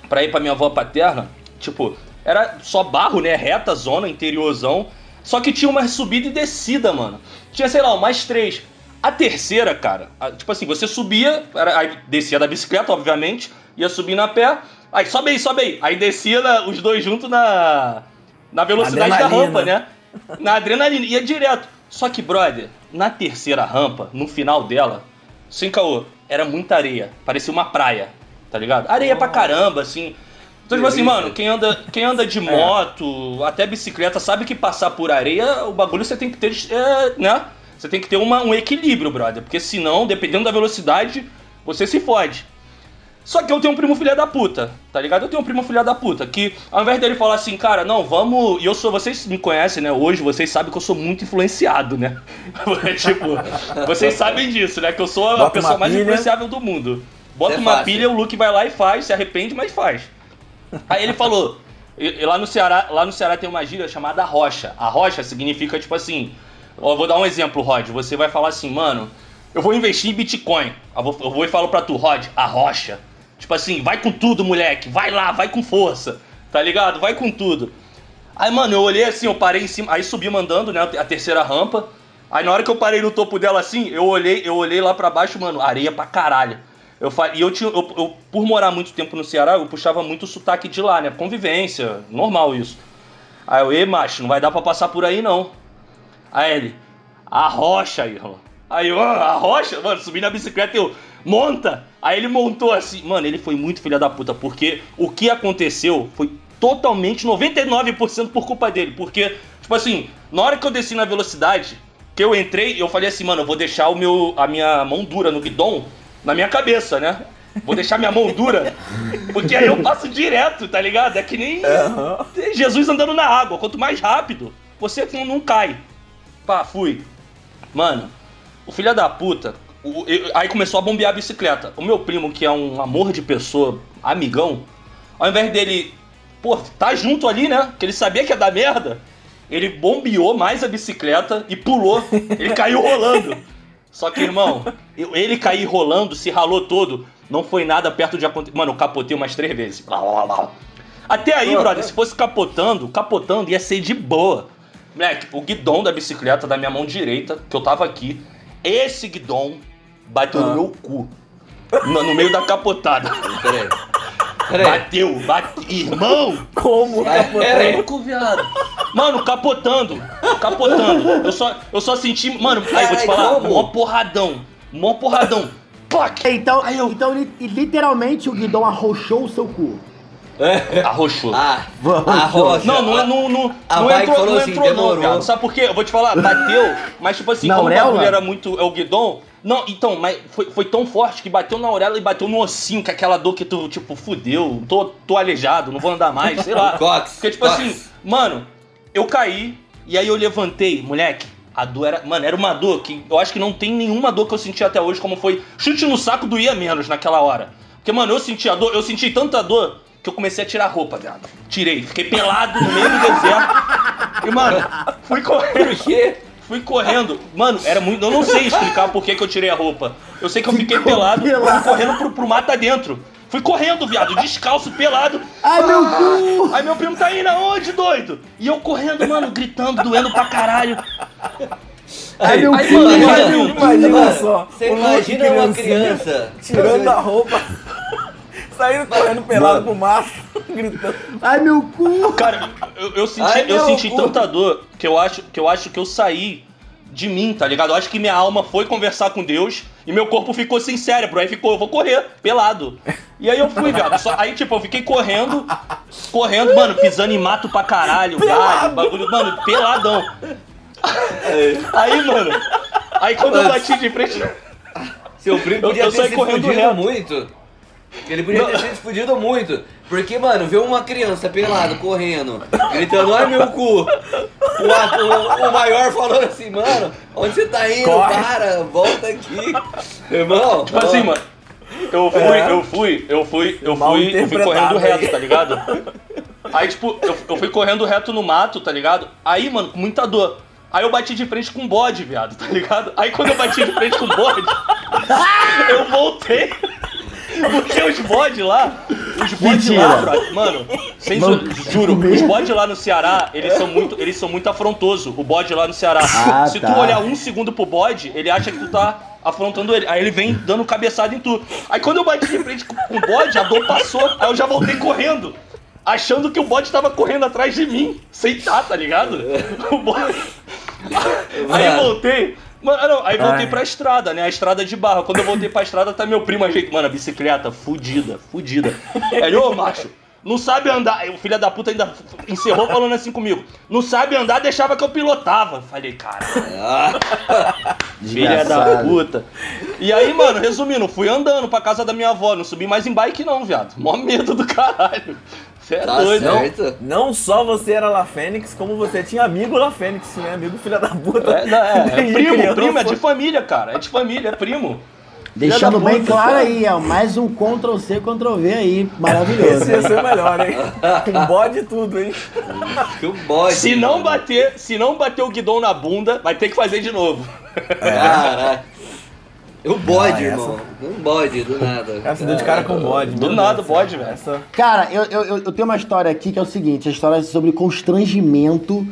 pra ir pra minha avó paterna, tipo, era só barro, né? Reta, zona, interiorzão. Só que tinha uma subida e descida, mano. Tinha, sei lá, mais três. A terceira, cara, a- tipo assim, você subia, era, aí descia da bicicleta, obviamente, ia subir na pé, aí sobe aí, sobe aí. Aí descia na- os dois juntos na, na velocidade da rampa, né? Na adrenalina, ia direto. Só que, brother, na terceira rampa, no final dela, sem caô, era muita areia. Parecia uma praia, tá ligado? Areia pra caramba, assim. Então, tipo assim, mano, quem anda, quem anda de moto, até bicicleta, sabe que passar por areia, o bagulho você tem que ter, é, né? Você tem que ter uma- um equilíbrio, brother. Porque senão, dependendo da velocidade, você se fode. Só que eu tenho um primo filha da puta, tá ligado? Eu tenho um primo filha da puta, que ao invés dele falar assim, cara, não, vamos. E eu sou. Vocês me conhecem, né? Hoje vocês sabem que eu sou muito influenciado, né? [laughs] tipo, vocês sabem disso, né? Que eu sou a Bota pessoa mais pilha. influenciável do mundo. Bota é uma fácil. pilha, o Luke vai lá e faz, se arrepende, mas faz. Aí ele falou. E, e lá no Ceará, lá no Ceará tem uma gíria chamada rocha. A rocha significa tipo assim. ó, Eu vou dar um exemplo, Rod. Você vai falar assim, mano, eu vou investir em Bitcoin. Eu vou, eu vou e falo pra tu, Rod, a rocha. Tipo assim, vai com tudo, moleque. Vai lá, vai com força. Tá ligado? Vai com tudo. Aí, mano, eu olhei assim, eu parei em cima, aí subi mandando, né, a terceira rampa. Aí na hora que eu parei no topo dela assim, eu olhei, eu olhei lá pra baixo, mano, areia pra caralho. Eu fa... E eu tinha, eu, eu- por morar muito tempo no Ceará, eu puxava muito o sotaque de lá, né, convivência, normal isso. Aí eu, ei, macho, não vai dar pra passar por aí não. Aí ele, a rocha, irmão. Aí eu, ah, a rocha? Mano, subi na bicicleta e eu, monta! Aí ele montou assim. Mano, ele foi muito filha da puta, porque o que aconteceu foi totalmente 99% por culpa dele. Porque, tipo assim, na hora que eu desci na velocidade, que eu entrei, eu falei assim, mano, eu vou deixar o meu, a minha mão dura no guidão na minha cabeça, né? Vou deixar minha mão dura, porque aí eu passo direto, tá ligado? É que nem Jesus andando na água. Quanto mais rápido, você não cai. Pá, fui. Mano, o filho da puta. O- eu- aí começou a bombear a bicicleta. O meu primo, que é um amor de pessoa, amigão, ao invés dele, pô, tá junto ali, né? Que ele sabia que ia dar merda. Ele bombeou mais a bicicleta e pulou. Ele caiu rolando. Só que, irmão, ele cair rolando, se ralou todo. Não foi nada perto de acontecer. Mano, eu capotei umas três vezes. Blá, blá, blá. Até aí, brother, se fosse capotando, capotando ia ser de boa. Moleque, o guidão da bicicleta da minha mão direita, que eu tava aqui, esse guidão bateu no Ah. meu cu. No, no meio da capotada. Peraí. Peraí. Bateu, bateu. Irmão! Como? Peraí. Louco, viado. Mano, capotando. Capotando. Eu só, eu só senti. Mano, aí vou te falar, como? mó porradão. Mó porradão. Plac! Então, Aí eu- então li- literalmente o Guidão arrochou o seu cu. [laughs] Arrochou. Ah, Vamos. a rocha. Não, não, não, não, A não bike entrou, falou não assim, entrou não, viado. Sabe por quê? Eu vou te falar, bateu, mas tipo assim, Na como o auréola? bagulho era muito. É o guidão, Não, então, mas foi, foi tão forte que bateu na orelha e bateu no ossinho, que é aquela dor que tu, tipo, fudeu, tô, tô aleijado, não vou andar mais, sei lá. [laughs] Cox, Porque, tipo Cox. assim, mano, eu caí e aí eu levantei, moleque. A dor era. Mano, era uma dor que eu acho que não tem nenhuma dor que eu senti até hoje, como foi. Chute no saco doía menos naquela hora. Porque, mano, eu senti a dor, eu senti tanta dor que eu comecei a tirar a roupa, viado. Tirei, fiquei pelado no meio do deserto. E, mano, fui correndo. Por quê? Fui correndo. Mano, era muito. Eu não sei explicar por que, que eu tirei a roupa. Eu sei que eu fiquei pelado, pelado. fui correndo pro, pro mata dentro. Fui correndo, viado, descalço, pelado. Ai, meu cu! Aí meu primo tá indo aonde, doido? E eu correndo, mano, gritando, doendo pra caralho. Ai, meu Aí, cu! mano, Ai, imagina-! Imagina só. Você imagina uma criança Tirando a roupa, saindo correndo pelado Mano. pro mato, [laughs] gritando. Ai, meu cu! Cara, eu, eu senti, Ai, eu senti cu. tanta dor que eu, acho, que eu acho que eu saí de mim, tá ligado? Eu acho que minha alma foi conversar com Deus e meu corpo ficou sem cérebro. Aí ficou, eu vou correr, pelado. E aí eu fui, viado. Só- aí, tipo, eu fiquei correndo, correndo, mano, pisando em mato pra caralho, galho, bagulho, mano, peladão. Aí, mano, aí quando eu bati de frente. Seu primo Eu- podia eu ter saí se correndo reto. muito. Ele podia ter se fudido muito. Porque, mano, ver uma criança pelado, correndo, gritando, ai meu cu. O, o- o maior falando assim, mano, onde você tá indo? Corre. Para, volta aqui. Irmão, Tipo assim, mano. Eu fui, É. eu fui, eu fui, eu fui, eu fui correndo reto, tá ligado? Aí, tipo, eu, eu fui correndo reto no mato, tá ligado? Aí, mano, com muita dor. Aí eu bati de frente com um bode, viado, tá ligado? Aí quando eu bati de frente com o bode, [laughs] eu voltei. Porque os bodes lá, os bodes lá, brother, mano, sem [laughs] juro, os bodes lá no Ceará, eles são muito, eles são muito afrontosos, o bode lá no Ceará. Ah, Se tu tá. olhar um segundo pro bode, ele acha que tu tá afrontando ele. Aí ele vem dando cabeçada em tu. Aí quando eu bati de frente com o bode, a dor passou. Aí eu já voltei correndo. Achando que o bode tava correndo atrás de mim. Sem tá, tá ligado? O bode. [laughs] [laughs] Aí eu voltei. Mano, aí voltei Ai. pra estrada, né? A estrada de barro. Quando eu voltei pra estrada, tá meu primo ajeitando. Mano, a bicicleta, fudida, fudida. Ele, ô macho, não sabe andar. Aí O filho da puta ainda encerrou falando assim comigo. Não sabe andar, deixava que eu pilotava. Falei, cara. [laughs] Filha da puta. E aí, mano, resumindo, fui andando pra casa da minha avó. Não subi mais em bike, não, viado. Mó medo do caralho. Você é tá doido, não? certo. Não só você era La Fênix, como você tinha amigo La Fênix, né? Amigo filha da puta. É, não, é, é [laughs] primo, criança. primo, é de família, cara. É de família, é primo. Deixando bem puta, claro cara. aí, ó. Mais um Ctrl C, Ctrl V aí. Maravilhoso. Esse ia ser o melhor, hein? Com [laughs] bode tudo, hein? Bode. Se não bater, se não bater o guidão na bunda, vai ter que fazer de novo. Caralho. O bode, Ah, irmão. Um bode, do [laughs] nada. Cara, você deu de cara com bode. Do nada, bode, velho. Essa... Cara, eu, eu, eu- tenho uma história aqui que é o seguinte: a história sobre constrangimento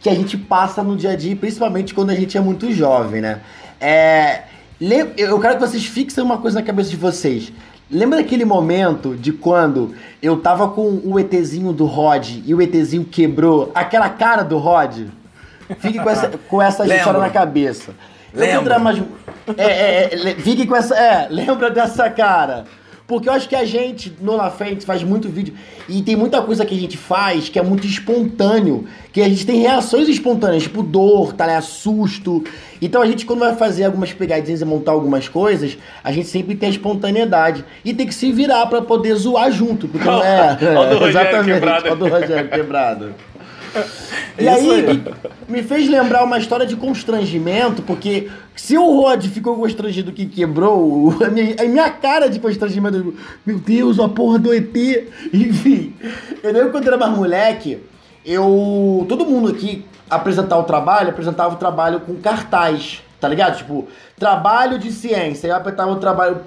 que a gente passa no dia a dia, principalmente quando a gente é muito jovem, né? É, eu quero que vocês fixem uma coisa na cabeça de vocês. Lembra daquele momento de quando eu tava com o ETzinho do Rod e o ETzinho quebrou aquela cara do Rod? Fique com essa, com essa [laughs] história na cabeça. Dar mais- É, é, é, fique com essa. É, lembra dessa cara. Porque eu acho que a gente, no La Fênix, faz muito vídeo. E tem muita coisa que a gente faz que é muito espontâneo. Que a gente tem reações espontâneas, tipo dor, tá, né? Susto. Então a gente, quando vai fazer algumas pegadinhas e montar algumas coisas, a gente sempre tem a espontaneidade. E tem que se virar pra poder zoar junto. Porque [laughs] não é. Do Rogério exatamente. quebrado. Do Rogério quebrado. E aí, aí. me, me fez lembrar uma história de constrangimento, porque se o Rod ficou constrangido que quebrou, a minha, a minha cara de constrangimento, meu Deus, a porra do ET. [laughs] Enfim, eu lembro quando eu era mais moleque, eu. Todo mundo aqui apresentava o trabalho, apresentava o trabalho com cartaz. Tá ligado? Tipo, trabalho de ciência. Eu apertava o trabalho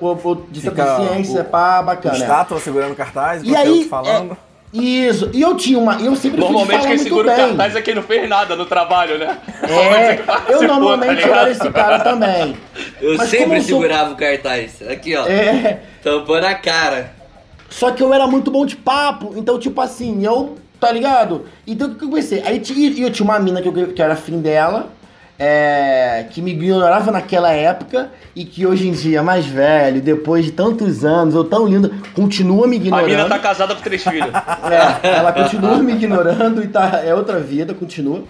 de Fica ciência, o- pá, bacana. estátua segurando cartaz, E o aí, falando. é, isso. E eu tinha uma. Eu sempre fui de Normalmente falar quem muito segura o cartaz é quem não fez nada no trabalho, né? É, eu tá normalmente ligado? era esse cara também. Eu Mas sempre eu sou- segurava o cartaz. Aqui, ó. É, Tampando a cara. só que eu era muito bom de papo, então, tipo assim, eu, tá ligado? Então, o que eu pensei? Aí e eu tinha uma mina que eu, que eu era fim dela, é, que me ignorava naquela época, e que hoje em dia, mais velho, depois de tantos anos, eu tão lindo, continua me A ignorando. mina tá casada com três filhos. [laughs] É, ela continua me ignorando e tá. É outra vida, continua.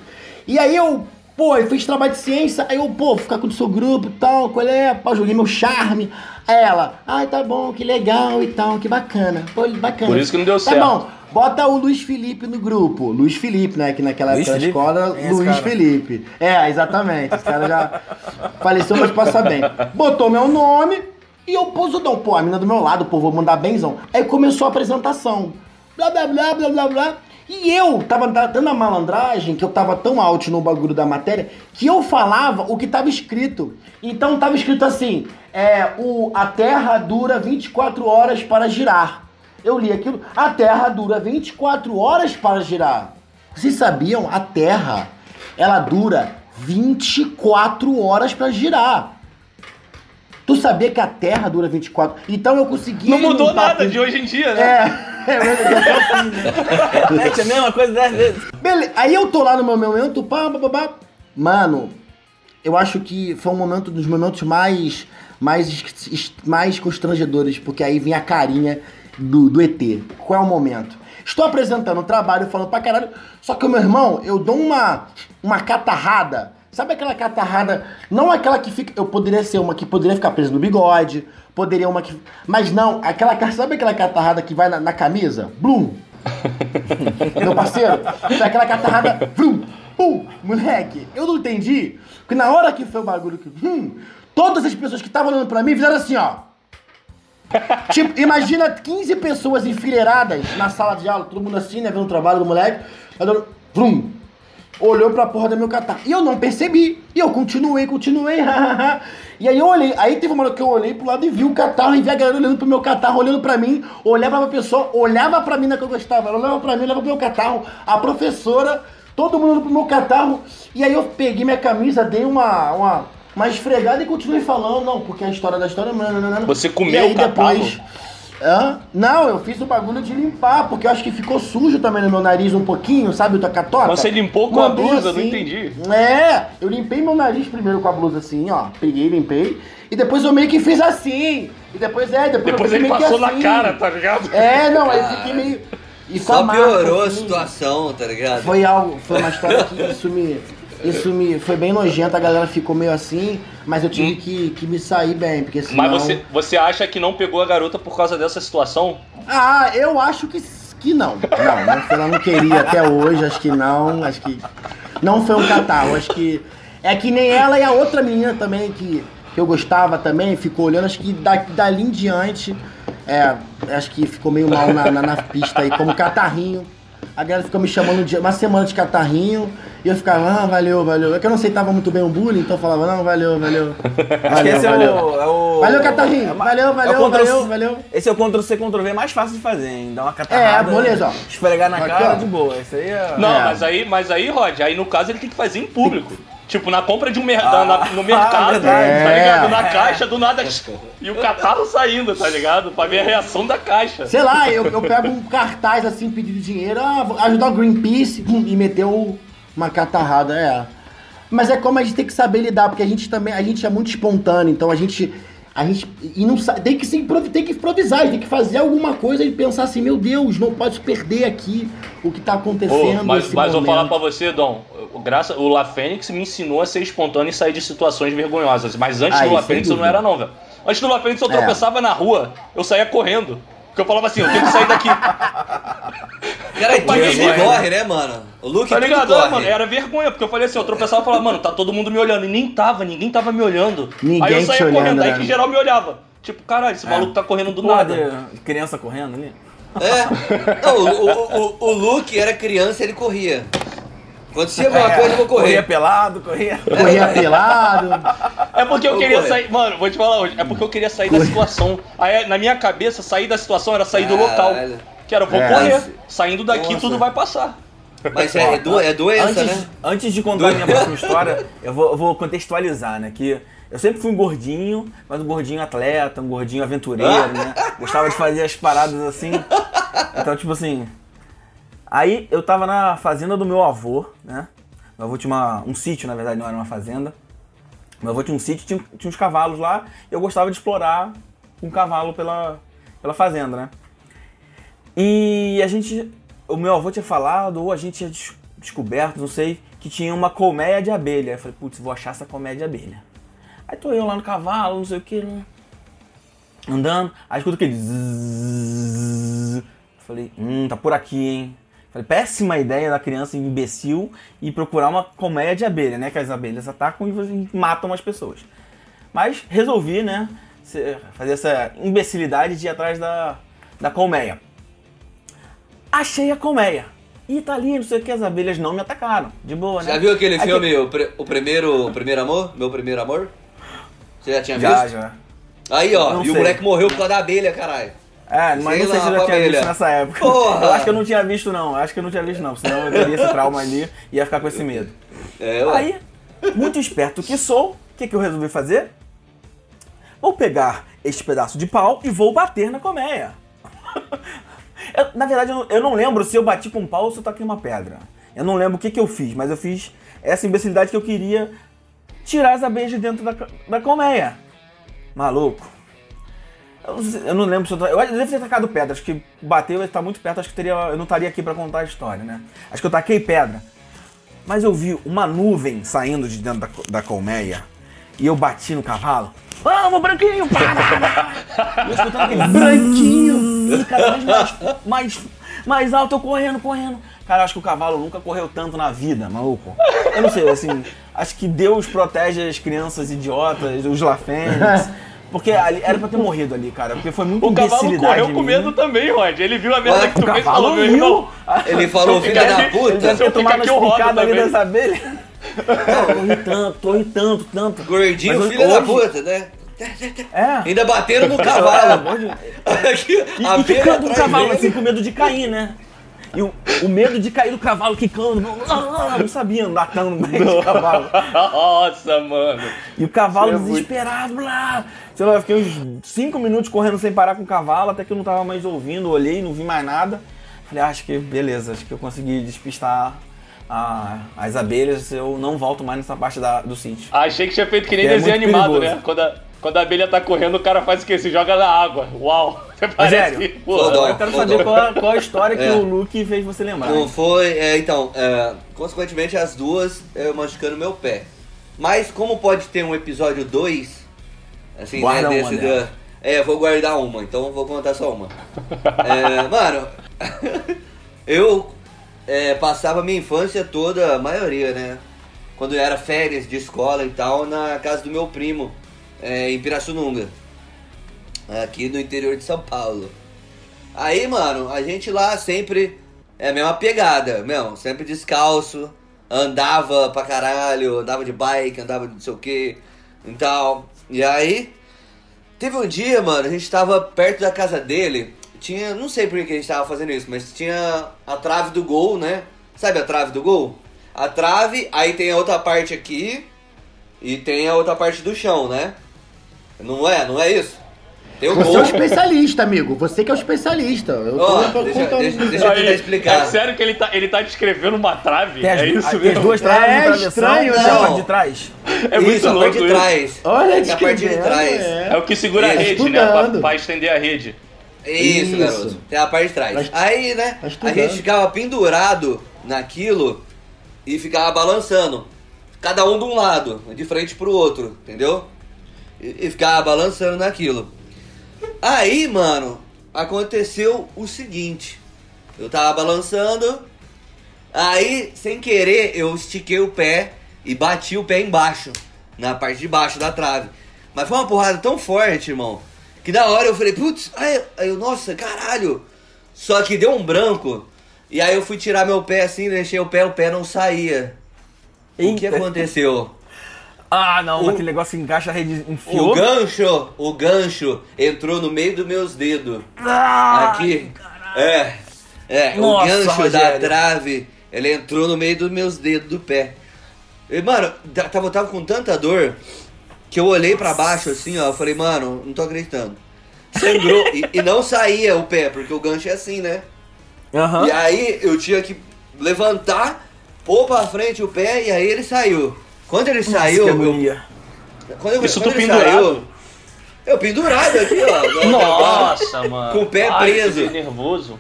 E aí eu Pô, eu fiz trabalho de ciência, aí eu, pô, ficar com o seu grupo e tal, qual é? Pô, joguei meu charme. Aí ela, ai, tá bom, que legal e tal, que bacana. Pô, bacana. Por isso que não deu tá certo. bom, bota o Luiz Felipe no grupo. Luiz Felipe, né? Que naquela Luiz época da Felipe? escola, esse Luiz cara? Felipe. É, exatamente. Esse cara já faleceu, mas passa bem. Botou meu nome e eu posudão. Pô, a mina do meu lado, pô, vou mandar benzão. Aí começou a apresentação. Blá, blá, blá, blá, blá, blá. E eu tava da- dando a malandragem, que eu tava tão alto no bagulho da matéria, que eu falava o que tava escrito. Então tava escrito assim: é, o, a Terra dura 24 horas para girar. Eu li aquilo, a Terra dura 24 horas para girar. Vocês sabiam? A Terra, ela dura 24 horas para girar. Tu sabia que a Terra dura 24? Então eu consegui. Não mudou nada de hoje em dia, né? É, [laughs] é verdade. é assim, né? É a mesma coisa dez vezes. Beleza, aí eu tô lá no meu momento, pá, pá, pá, pá. Mano, eu acho que foi um momento dos momentos mais, mais, mais constrangedores, porque aí vem a carinha do, do ET. Qual é o momento? Estou apresentando o trabalho, falando pra caralho, só que o meu irmão, eu dou uma, uma catarrada. Sabe aquela catarrada? Não aquela que fica. Eu poderia ser uma que poderia ficar presa no bigode, poderia uma que. Mas não, aquela. Sabe aquela catarrada que vai na, na camisa? Blum! [laughs] Meu parceiro, foi aquela catarrada. Vrum, pum, moleque, eu não entendi. Porque na hora que foi o bagulho que. Hum, todas as pessoas que estavam olhando pra mim fizeram assim, ó. Tipo, imagina 15 pessoas enfileiradas na sala de aula, todo mundo assim, né? Vendo o trabalho do moleque. Dando, Vrum! Olhou pra porra do meu catarro. E eu não percebi. E eu continuei, continuei. [laughs] e aí eu olhei. Aí teve uma hora que eu olhei pro lado e vi o catarro e vi a galera olhando pro meu catarro, olhando pra mim. Olhava pra pessoa, olhava pra mim na que eu gostava. Ela olhava pra mim, olhava pro meu catarro. A professora, todo mundo olhando pro meu catarro. E aí eu peguei minha camisa, dei uma, uma, uma esfregada e continuei falando. Não, porque a história da história... Não, não, não, não. Você comeu E aí o depois- Hã? Não, eu fiz o bagulho de limpar, porque eu acho que ficou sujo também no meu nariz um pouquinho, sabe, o tacatota? Mas você limpou com a blusa? Eu não assim. entendi. É, eu limpei meu nariz primeiro com a blusa assim, ó. Peguei, limpei. E depois eu meio que fiz assim. E depois, é, depois, Depois eu ele passou que na assim. cara, tá ligado? É, não, aí fiquei meio. E a Só marca, piorou a assim. situação, tá ligado? Foi algo, foi uma história que isso me. Isso me. Foi bem nojento, a galera ficou meio assim, mas eu tive que, que me sair bem, porque senão. Mas você, você acha que não pegou a garota por causa dessa situação? Ah, eu acho que, que não. Não, não, ela não queria até hoje, acho que não, acho que. Não foi um catarro, acho que. É que nem ela e a outra menina também que, que eu gostava também, ficou olhando, acho que da, dali em diante. É, acho que ficou meio mal na, na, na pista aí, como catarrinho. A galera ficou me chamando de uma semana de catarrinho. E eu ficava, ah, valeu, valeu. É que eu não aceitava muito bem o bullying, então eu falava, não, valeu, valeu. [laughs] Acho que Valeu, esse é valeu. o, é o. Valeu, Catarrinho. é uma- Valeu, é o valeu, Ctrl- valeu, valeu. Esse é o Ctrl-C, Ctrl-V mais fácil de fazer, hein? Dar uma catarrada. É, beleza, ó. Esfregar na Aqui, cara ó. de boa. Isso aí é. Não, É. mas aí, mas aí, Rod, aí no caso ele tem que fazer em público. Tipo, na compra de um mer Ah, na- no mercado, verdade. tá ligado? Na É. caixa, do nada. E o catarro saindo, tá ligado? Pra ver a reação da caixa. Sei lá, eu, eu pego um cartaz assim, pedindo dinheiro, ah, ajudar o Greenpeace hum, e meteu uma catarrada, é. Mas é como a gente tem que saber lidar, porque a gente também, a gente é muito espontâneo, então a gente. A gente. E não sa- tem que se tem que improvisar, tem que fazer alguma coisa e pensar assim, meu Deus, não pode perder aqui o que tá Ô, acontecendo. mas esse mas vou falar pra você, Dom. Graça, o La Fênix me ensinou a ser espontâneo e sair de situações vergonhosas. Mas antes Aí, do La Fênix eu não era, não, velho. Antes do La Fênix eu É. tropeçava na rua, eu saía correndo. Porque eu falava assim, eu tenho que sair daqui. [laughs] Cara, paguei tudo vergonha. corre, né, mano? O Luke Tá tudo ligado? corre. É, mano, era vergonha, porque eu falei assim, eu tropeçava e falava, mano, tá todo mundo me olhando. E nem tava, ninguém tava me olhando. Ninguém aí eu saía olhando, correndo, aí né? que geral me olhava. Tipo, caralho, esse maluco tá correndo do Porra nada. de criança correndo ali. É. Não, o, o, o, o Luke era criança, ele corria. Acontecia alguma É, coisa, eu vou Corria correr. pelado, corria. Corria pelado. É porque eu Vou queria correr. sair. Mano, vou te falar hoje. É porque eu queria sair da situação. Aí na minha cabeça, sair da situação era sair do local. Que era, eu vou É. correr. Saindo daqui, Nossa. tudo vai passar. Mas é, é, do- é doença, Antes, né? antes de contar a minha próxima história, eu vou, eu vou contextualizar, né? Que eu sempre fui um gordinho, mas um gordinho atleta, um gordinho aventureiro, né? [laughs] Gostava de fazer as paradas assim. Então, tipo assim. Aí eu tava na fazenda do meu avô, né? Meu avô tinha uma- um sítio, na verdade, não era uma fazenda. Meu avô tinha um sítio, tinha, tinha uns cavalos lá, e eu gostava de explorar um cavalo pela, pela fazenda, né? E a gente. O meu avô tinha falado, ou a gente tinha des- descoberto, não sei, que tinha uma colmeia de abelha. Eu falei, putz, vou achar essa colmeia de abelha. Aí tô eu lá no cavalo, não sei o que, né? andando, aí escuto aquele. Falei, hum, tá por aqui, hein? Falei, péssima ideia da criança imbecil e procurar uma colmeia de abelha, né? Que as abelhas atacam e matam as pessoas. Mas resolvi, né? Fazer essa imbecilidade de ir atrás da, da colmeia. Achei a colmeia. E tá ali, não sei o que, as abelhas não me atacaram. De boa, né? Já viu aquele filme, o, Pre- o primeiro, o primeiro Amor? Meu Primeiro Amor? Você já tinha Já, visto? já. Aí, ó, Não e o sei. moleque morreu por causa da abelha, caralho. É, mas Sei não sei lá, se eu já tinha família. visto nessa época. Porra! [laughs] Eu acho que eu não tinha visto, não. Eu acho que eu não tinha visto, não. Senão eu teria esse trauma ali e ia ficar com esse medo. É, ué. Aí, muito esperto que sou, o que, que eu resolvi fazer? Vou pegar este pedaço de pau e vou bater na colmeia. [laughs] Eu, na verdade, eu não, eu não lembro se eu bati com um pau ou se eu taquei uma pedra. Eu não lembro o que, que eu fiz, mas eu fiz essa imbecilidade que eu queria tirar as abelhas de dentro da, da colmeia. Maluco. Eu não, lembro se eu. Eu devo ter tacado pedra. Acho que bateu, ele tá muito perto. Acho que teria, eu não estaria aqui pra contar a história, né? Acho que eu taquei pedra. Mas eu vi uma nuvem saindo de dentro da, da colmeia e eu bati no cavalo. Vamos, branquinho! E eu escutando aquele branquinho! E cada vez mais, mais, mais alto, eu correndo, correndo. Cara, eu acho que o cavalo nunca correu tanto na vida, maluco. Eu não sei, assim, acho que Deus protege as crianças idiotas, os [laughs] lafentes. Porque ali, era pra ter morrido ali, cara. Porque foi muito O cavalo correu com medo também, Rod. Ele viu a merda que tu O fez e cavalo falou, meu viu. irmão. Ele falou, eu filha da aqui- Ele puta. deve ter eu tomado fico aqui, uma eu rodo picada ali também. dessa abelha. Não, tô irritando, tô irritando tanto. Gordinho, Mas filha da hoje- puta, né? É. Ainda bateram no Pelo cavalo. amor de- [laughs] Aqui, E, a e quicando no cavalo, dele. assim, com medo de cair, né? E o, o medo de cair do cavalo quicando. Não, não sabia andar tão bem de cavalo. [laughs] Nossa, mano. E o cavalo Isso é muito- desesperado, blá. Sei lá, eu fiquei uns 5 minutos correndo sem parar com o cavalo, até que eu não tava mais ouvindo, olhei, não vi mais nada. Falei, ah, acho que beleza, acho que eu consegui despistar a- as abelhas, eu não volto mais nessa parte da- do sítio. Achei que tinha feito que nem É desenho muito animado, perigoso. né? Quando a, quando a abelha tá correndo, o cara faz o quê? Se joga na água. Uau. [laughs] Parece Rogério, que, dó. Eu quero saber dó. qual, a- qual a história que É. o Luke fez você lembrar. Não foi, é, então, é, consequentemente as duas eu machucando meu pé. Mas como pode ter um episódio 2, assim, Guarda né, uma desse da, É, vou guardar uma, então vou contar só uma. [laughs] É, mano, [laughs] eu é, passava minha infância toda, a maioria, né? Quando era férias de escola e tal, na casa do meu primo, é, em Pirassununga. Aqui no interior de São Paulo. Aí, mano, a gente lá sempre é a mesma pegada, mesmo, sempre descalço, andava pra caralho, andava de bike, andava de não sei o que e tal. E aí, teve um dia, mano, a gente tava perto da casa dele, tinha, não sei por que a gente tava fazendo isso, mas tinha a trave do gol, né? Sabe a trave do gol? A trave, aí tem a outra parte aqui e tem a outra parte do chão, né? Não é? Não é isso? Você é o especialista, amigo. Você que é o especialista. Eu tô, eu tô deixa- contando. deixa- deixa eu tentar explicar. É sério que ele tá, ele tá descrevendo uma trave? Tem as, é isso as mesmo? duas traves É estranho, e a né? parte de trás. É muito isso, a louco parte de isso. trás. Olha, Essa parte de trás. é. É o que segura a Isso. rede, né? Pra, Estudando. pra estender a rede. Isso, Isso. garoto. Tem a parte de trás. Tá est- Aí, né, tá a estudando. gente ficava pendurado naquilo e ficava balançando. Cada um de um lado, de frente pro outro, entendeu? E, e ficava balançando naquilo. Aí, mano, aconteceu o seguinte. Eu tava balançando, aí, sem querer, eu estiquei o pé e bati o pé embaixo, na parte de baixo da trave. Mas foi uma porrada tão forte, irmão, que da hora eu falei, putz, aí, aí eu, nossa, caralho. Só que deu um branco, e aí eu fui tirar meu pé assim, deixei o pé, o pé não saía. O que Eita. aconteceu? Ah, não, O- aquele negócio encaixa a rede enfiou. O gancho, o gancho entrou no meio dos meus dedos. Ah, Aqui. É. É, Nossa, o gancho da Rogério. trave, ele entrou no meio dos meus dedos do pé. E, mano, da- tava, tava com tanta dor que eu olhei pra baixo assim, ó, eu falei, mano, não tô acreditando. Sangrou [laughs] e, e não saía o pé, porque o gancho é assim, né? Aham. E aí eu tinha que levantar, pôr pra frente o pé e aí ele saiu. Quando ele Nossa, saiu, que eu, quando eu, Isso quando tu ele pendurado? saiu, eu pendurado aqui, ó. [laughs] no- Nossa, mano. Com o pé Ai, preso. nervoso.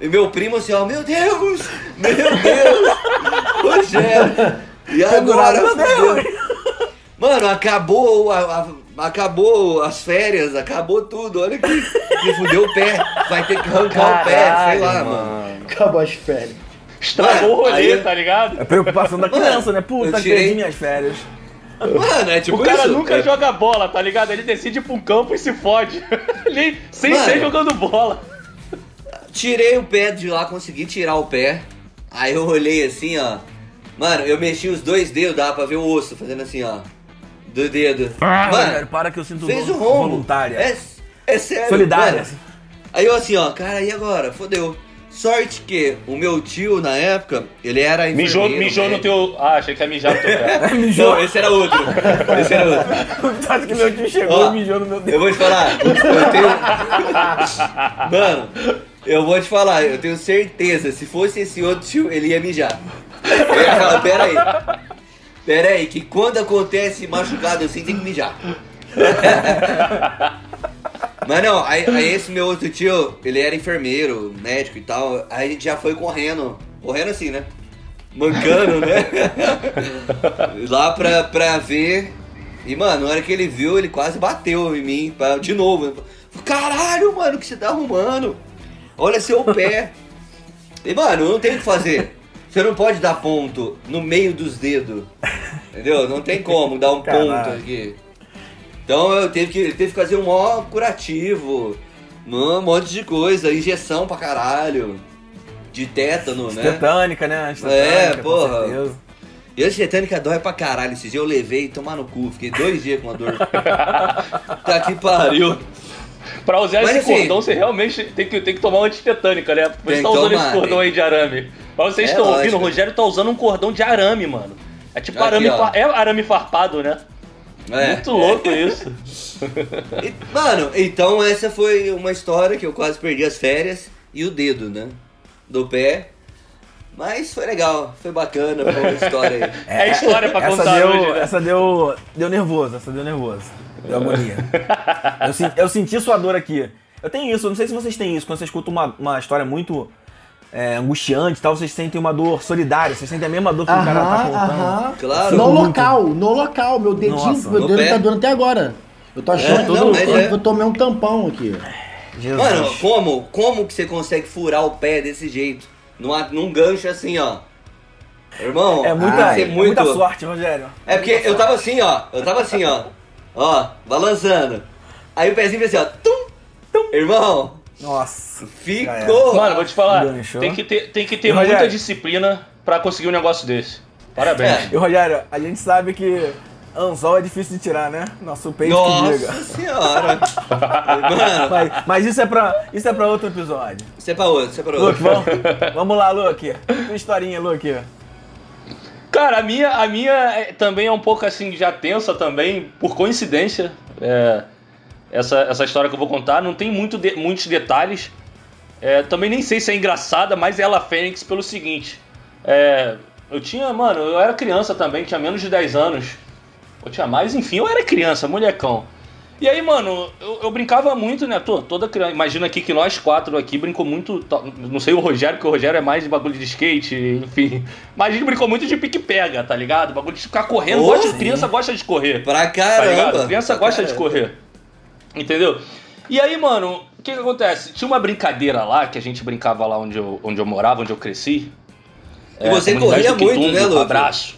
E meu primo assim, ó, meu Deus! Meu Deus! Rogério! E agora, Meu Deus! Mano, acabou, a- a- acabou as férias, acabou tudo. Olha que, que fudeu o pé. Vai ter que arrancar o pé, sei lá, mano. Acabou as férias. Estragou o rolê, Aí- tá ligado? É preocupação da criança, né? Puta, tirei- perdi minhas férias. Mano, é tipo o cara isso. nunca é, joga bola, tá ligado? Ele decide ir pra um campo e se fode. [laughs] Ele, sem Mano. ser jogando bola. Tirei o pé de lá, consegui tirar o pé. Aí eu olhei assim, ó. Mano, eu mexi os dois dedos, dava pra ver o osso fazendo assim, ó. Do dedo. Rogério, Mano, para que eu sinto fez rombo. voluntária. É, é sério. Solidária. mano. Aí eu assim, ó, cara, e agora? Fodeu. Sorte que o meu tio, na época, ele era Mijou, enfermeiro, mijou no teu. Ah, achei que ia mijar no teu pé. [laughs] Mijou. Não, esse era outro. Esse era outro. Tanto que meu tio chegou Ó, e mijou no meu Eu dedo. vou te falar, eu tenho. [laughs] Mano, eu vou te falar, eu tenho certeza, se fosse esse outro tio, ele ia mijar. Eu ia falar, pera aí. Pera aí, que quando acontece machucado assim, tem que mijar. [laughs] Mas não, aí, aí esse meu outro tio, ele era enfermeiro, médico e tal, aí a gente já foi correndo, correndo assim, né? Mancando, né? [laughs] Lá pra, pra ver. E, mano, na hora que ele viu, ele quase bateu em mim, pra- de novo. Caralho, mano, o que você tá arrumando? Olha seu pé. E, mano, não tem o que fazer. Você não pode dar ponto no meio dos dedos. Entendeu? Não tem como dar um ponto Caralho. aqui. Então eu teve que, teve que fazer um mó curativo, um monte de coisa, injeção pra caralho, de tétano, né? Tetânica, né? Tetânica, É, porra. certeza. E a tetânica dói pra caralho. Esses dias eu levei e tomar no cu. Fiquei dois dias com a dor. [laughs] tá que pariu. Pra usar Mas, esse assim, cordão, você realmente tem que, tem que tomar uma antitetânica, né? Você tá usando tomar, esse cordão aí de arame. Pra vocês É estão ouvindo, lógico. o Rogério tá usando um cordão de arame, mano. É tipo Aqui, arame, ó. fa- é arame farpado, né? É. Muito louco isso. E, mano, então essa foi uma história que eu quase perdi as férias e o dedo, né? Do pé. Mas foi legal, foi bacana, foi uma história aí. [laughs] É história pra essa contar deu, hoje, né? Essa deu, deu nervoso, essa deu nervoso. Deu agonia. [laughs] eu, eu senti sua dor aqui. Eu tenho isso, eu não sei se vocês têm isso. Quando você escuta uma, uma história muito é, angustiante e tal, vocês sentem uma dor solidária, vocês sentem a mesma dor que o cara tá Aham, contando. aham. Claro. No Muito. local, no local. Meu dedinho, Nossa, meu dedo pé. tá doendo até agora. Eu tô achando É, todo. não, mas eu, é. eu tomei um tampão aqui. Jesus. Mano, como? Como que você consegue furar o pé desse jeito? Numa, num gancho assim, ó. Irmão, é muita, ser é muita sorte, Rogério. É porque eu tava assim, ó. Eu tava assim, ó. Ó, balançando. Aí o pezinho fez assim, ó. Tum, tum. Irmão, Nossa. ficou. Mano, vou te falar, tem que ter, tem que ter E, Rogério? muita disciplina pra conseguir um negócio desse. Parabéns. É. E Rogério, a gente sabe que anzol é difícil de tirar, né? Nosso peito que diga. Nossa senhora. [laughs] Mas, mas isso, é pra, isso é pra outro episódio. isso é pra outro, isso é pra Luke, outro. vamos, vamos lá, Luke. Tua historinha, Luke. Cara, a minha, a minha é- também é um pouco assim, já tensa também, por coincidência. É, essa, essa história que eu vou contar não tem muito de- muitos detalhes. É, também nem sei se é engraçada, mas ela Fênix pelo seguinte. É, eu tinha, mano, eu era criança também, tinha menos de 10 anos. Eu tinha mais, enfim, eu era criança, molecão. E aí, mano, eu, eu brincava muito, né? Tô, toda criança. Imagina aqui que nós quatro aqui brincou muito. to- Não sei o Rogério, porque o Rogério é mais de bagulho de skate, enfim. Mas a gente brincou muito de pique-pega, tá ligado? Bagulho de ficar correndo. Oh, gosta, criança gosta de correr. Pra Tá caramba. Criança Pra gosta de caramba. correr. Entendeu? E aí, mano, o que que acontece? Tinha uma brincadeira lá, que a gente brincava lá onde eu, onde eu morava, onde eu cresci. E você comunidade corria muito, né, Luke? Abraço.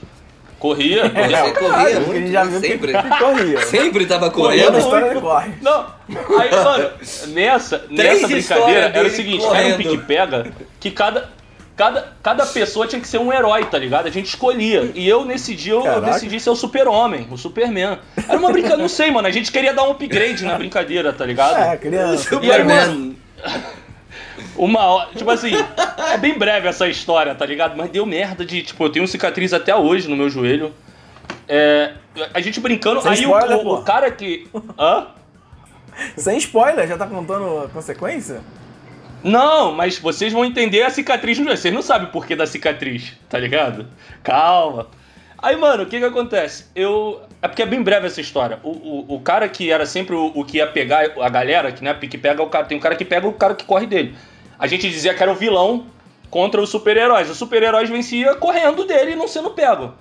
Corria, corria. Você corria Caralho, muito, já viu sempre. que corria. [laughs] Sempre tava Correndo correndo. corre. Não, aí, mano, nessa, nessa brincadeira era o seguinte, era um correndo. pique-pega que cada, cada, cada pessoa tinha que ser um herói, tá ligado? A gente escolhia. E eu, nesse dia, eu, eu decidi ser o super-homem, o Superman. Era uma brincadeira, não sei, mano, a gente queria dar um upgrade na brincadeira, tá ligado? É, criança. E aí, Superman. Uma hora, tipo assim, é bem breve essa história, tá ligado? Mas deu merda de, tipo, eu tenho cicatriz até hoje no meu joelho. É, a gente brincando, Sem aí o- spoiler, o, o cara que... Hã? Sem spoiler, já tá contando a consequência? Não, mas vocês vão entender a cicatriz. Vocês não sabem o porquê da cicatriz, tá ligado? Calma. Aí, mano, o que que acontece? Eu. É porque é bem breve essa história. O, o, o cara que era sempre o, o que ia pegar a galera, que né, pique pega, o cara, tem um cara que pega o cara que corre dele. a gente dizia que era o vilão contra os super-heróis. Os super-heróis vencia correndo dele e não sendo pego.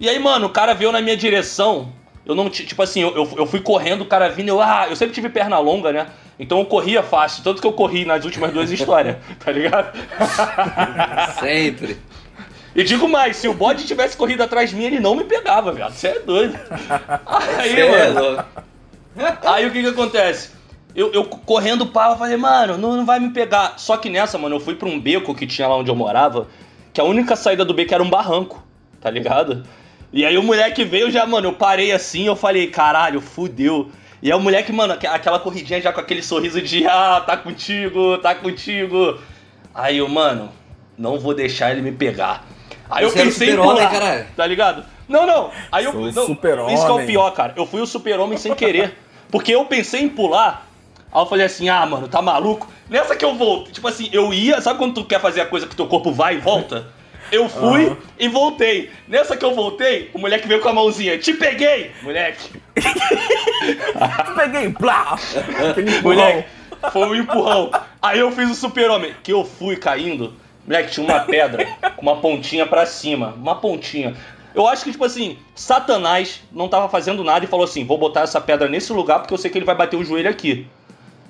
E aí, mano, o cara veio na minha direção. Eu não, ti- tipo assim, eu, eu- eu fui correndo, o cara vindo, eu, ah, eu sempre tive perna longa, né? Então eu corria fácil, tanto que eu corri nas últimas duas histórias, [laughs] tá ligado? [laughs] Sempre. E digo mais, se o bode tivesse corrido atrás de mim, ele não me pegava, velho. Você é doido. Aí, Cê é mano. louco. Aí o que que acontece? Eu, eu correndo pau, eu falei, mano, não, não vai me pegar. Só que nessa, mano, eu fui pra um beco que tinha lá onde eu morava, que a única saída do beco era um barranco, tá ligado? E aí o moleque veio já, mano, eu parei assim, eu falei, caralho, fudeu. E aí o moleque, mano, aqu- aquela corridinha já com aquele sorriso de, ah, tá contigo, tá contigo. Aí eu, mano, não vou deixar ele me pegar. Aí Você eu pensei em pular, caralho. tá ligado? Não, não. Aí eu, Sou o não, super-homem. Isso que é o pior, cara. Eu fui o super-homem sem querer. Porque eu pensei em pular. Aí eu falei assim, ah, mano, tá maluco? Nessa que eu voltei, tipo assim, eu ia, sabe quando tu quer fazer a coisa que teu corpo vai e volta? Eu fui Aham. e voltei. Nessa que eu voltei, o moleque veio com a mãozinha, te peguei, moleque. Peguei, plá! [laughs] Moleque, foi um empurrão. Aí eu fiz o super-homem, que eu fui caindo. Moleque, tinha uma pedra com uma pontinha pra cima. Uma pontinha. Eu acho que, tipo assim, Satanás não tava fazendo nada e falou assim: vou botar essa pedra nesse lugar porque eu sei que ele vai bater o joelho aqui.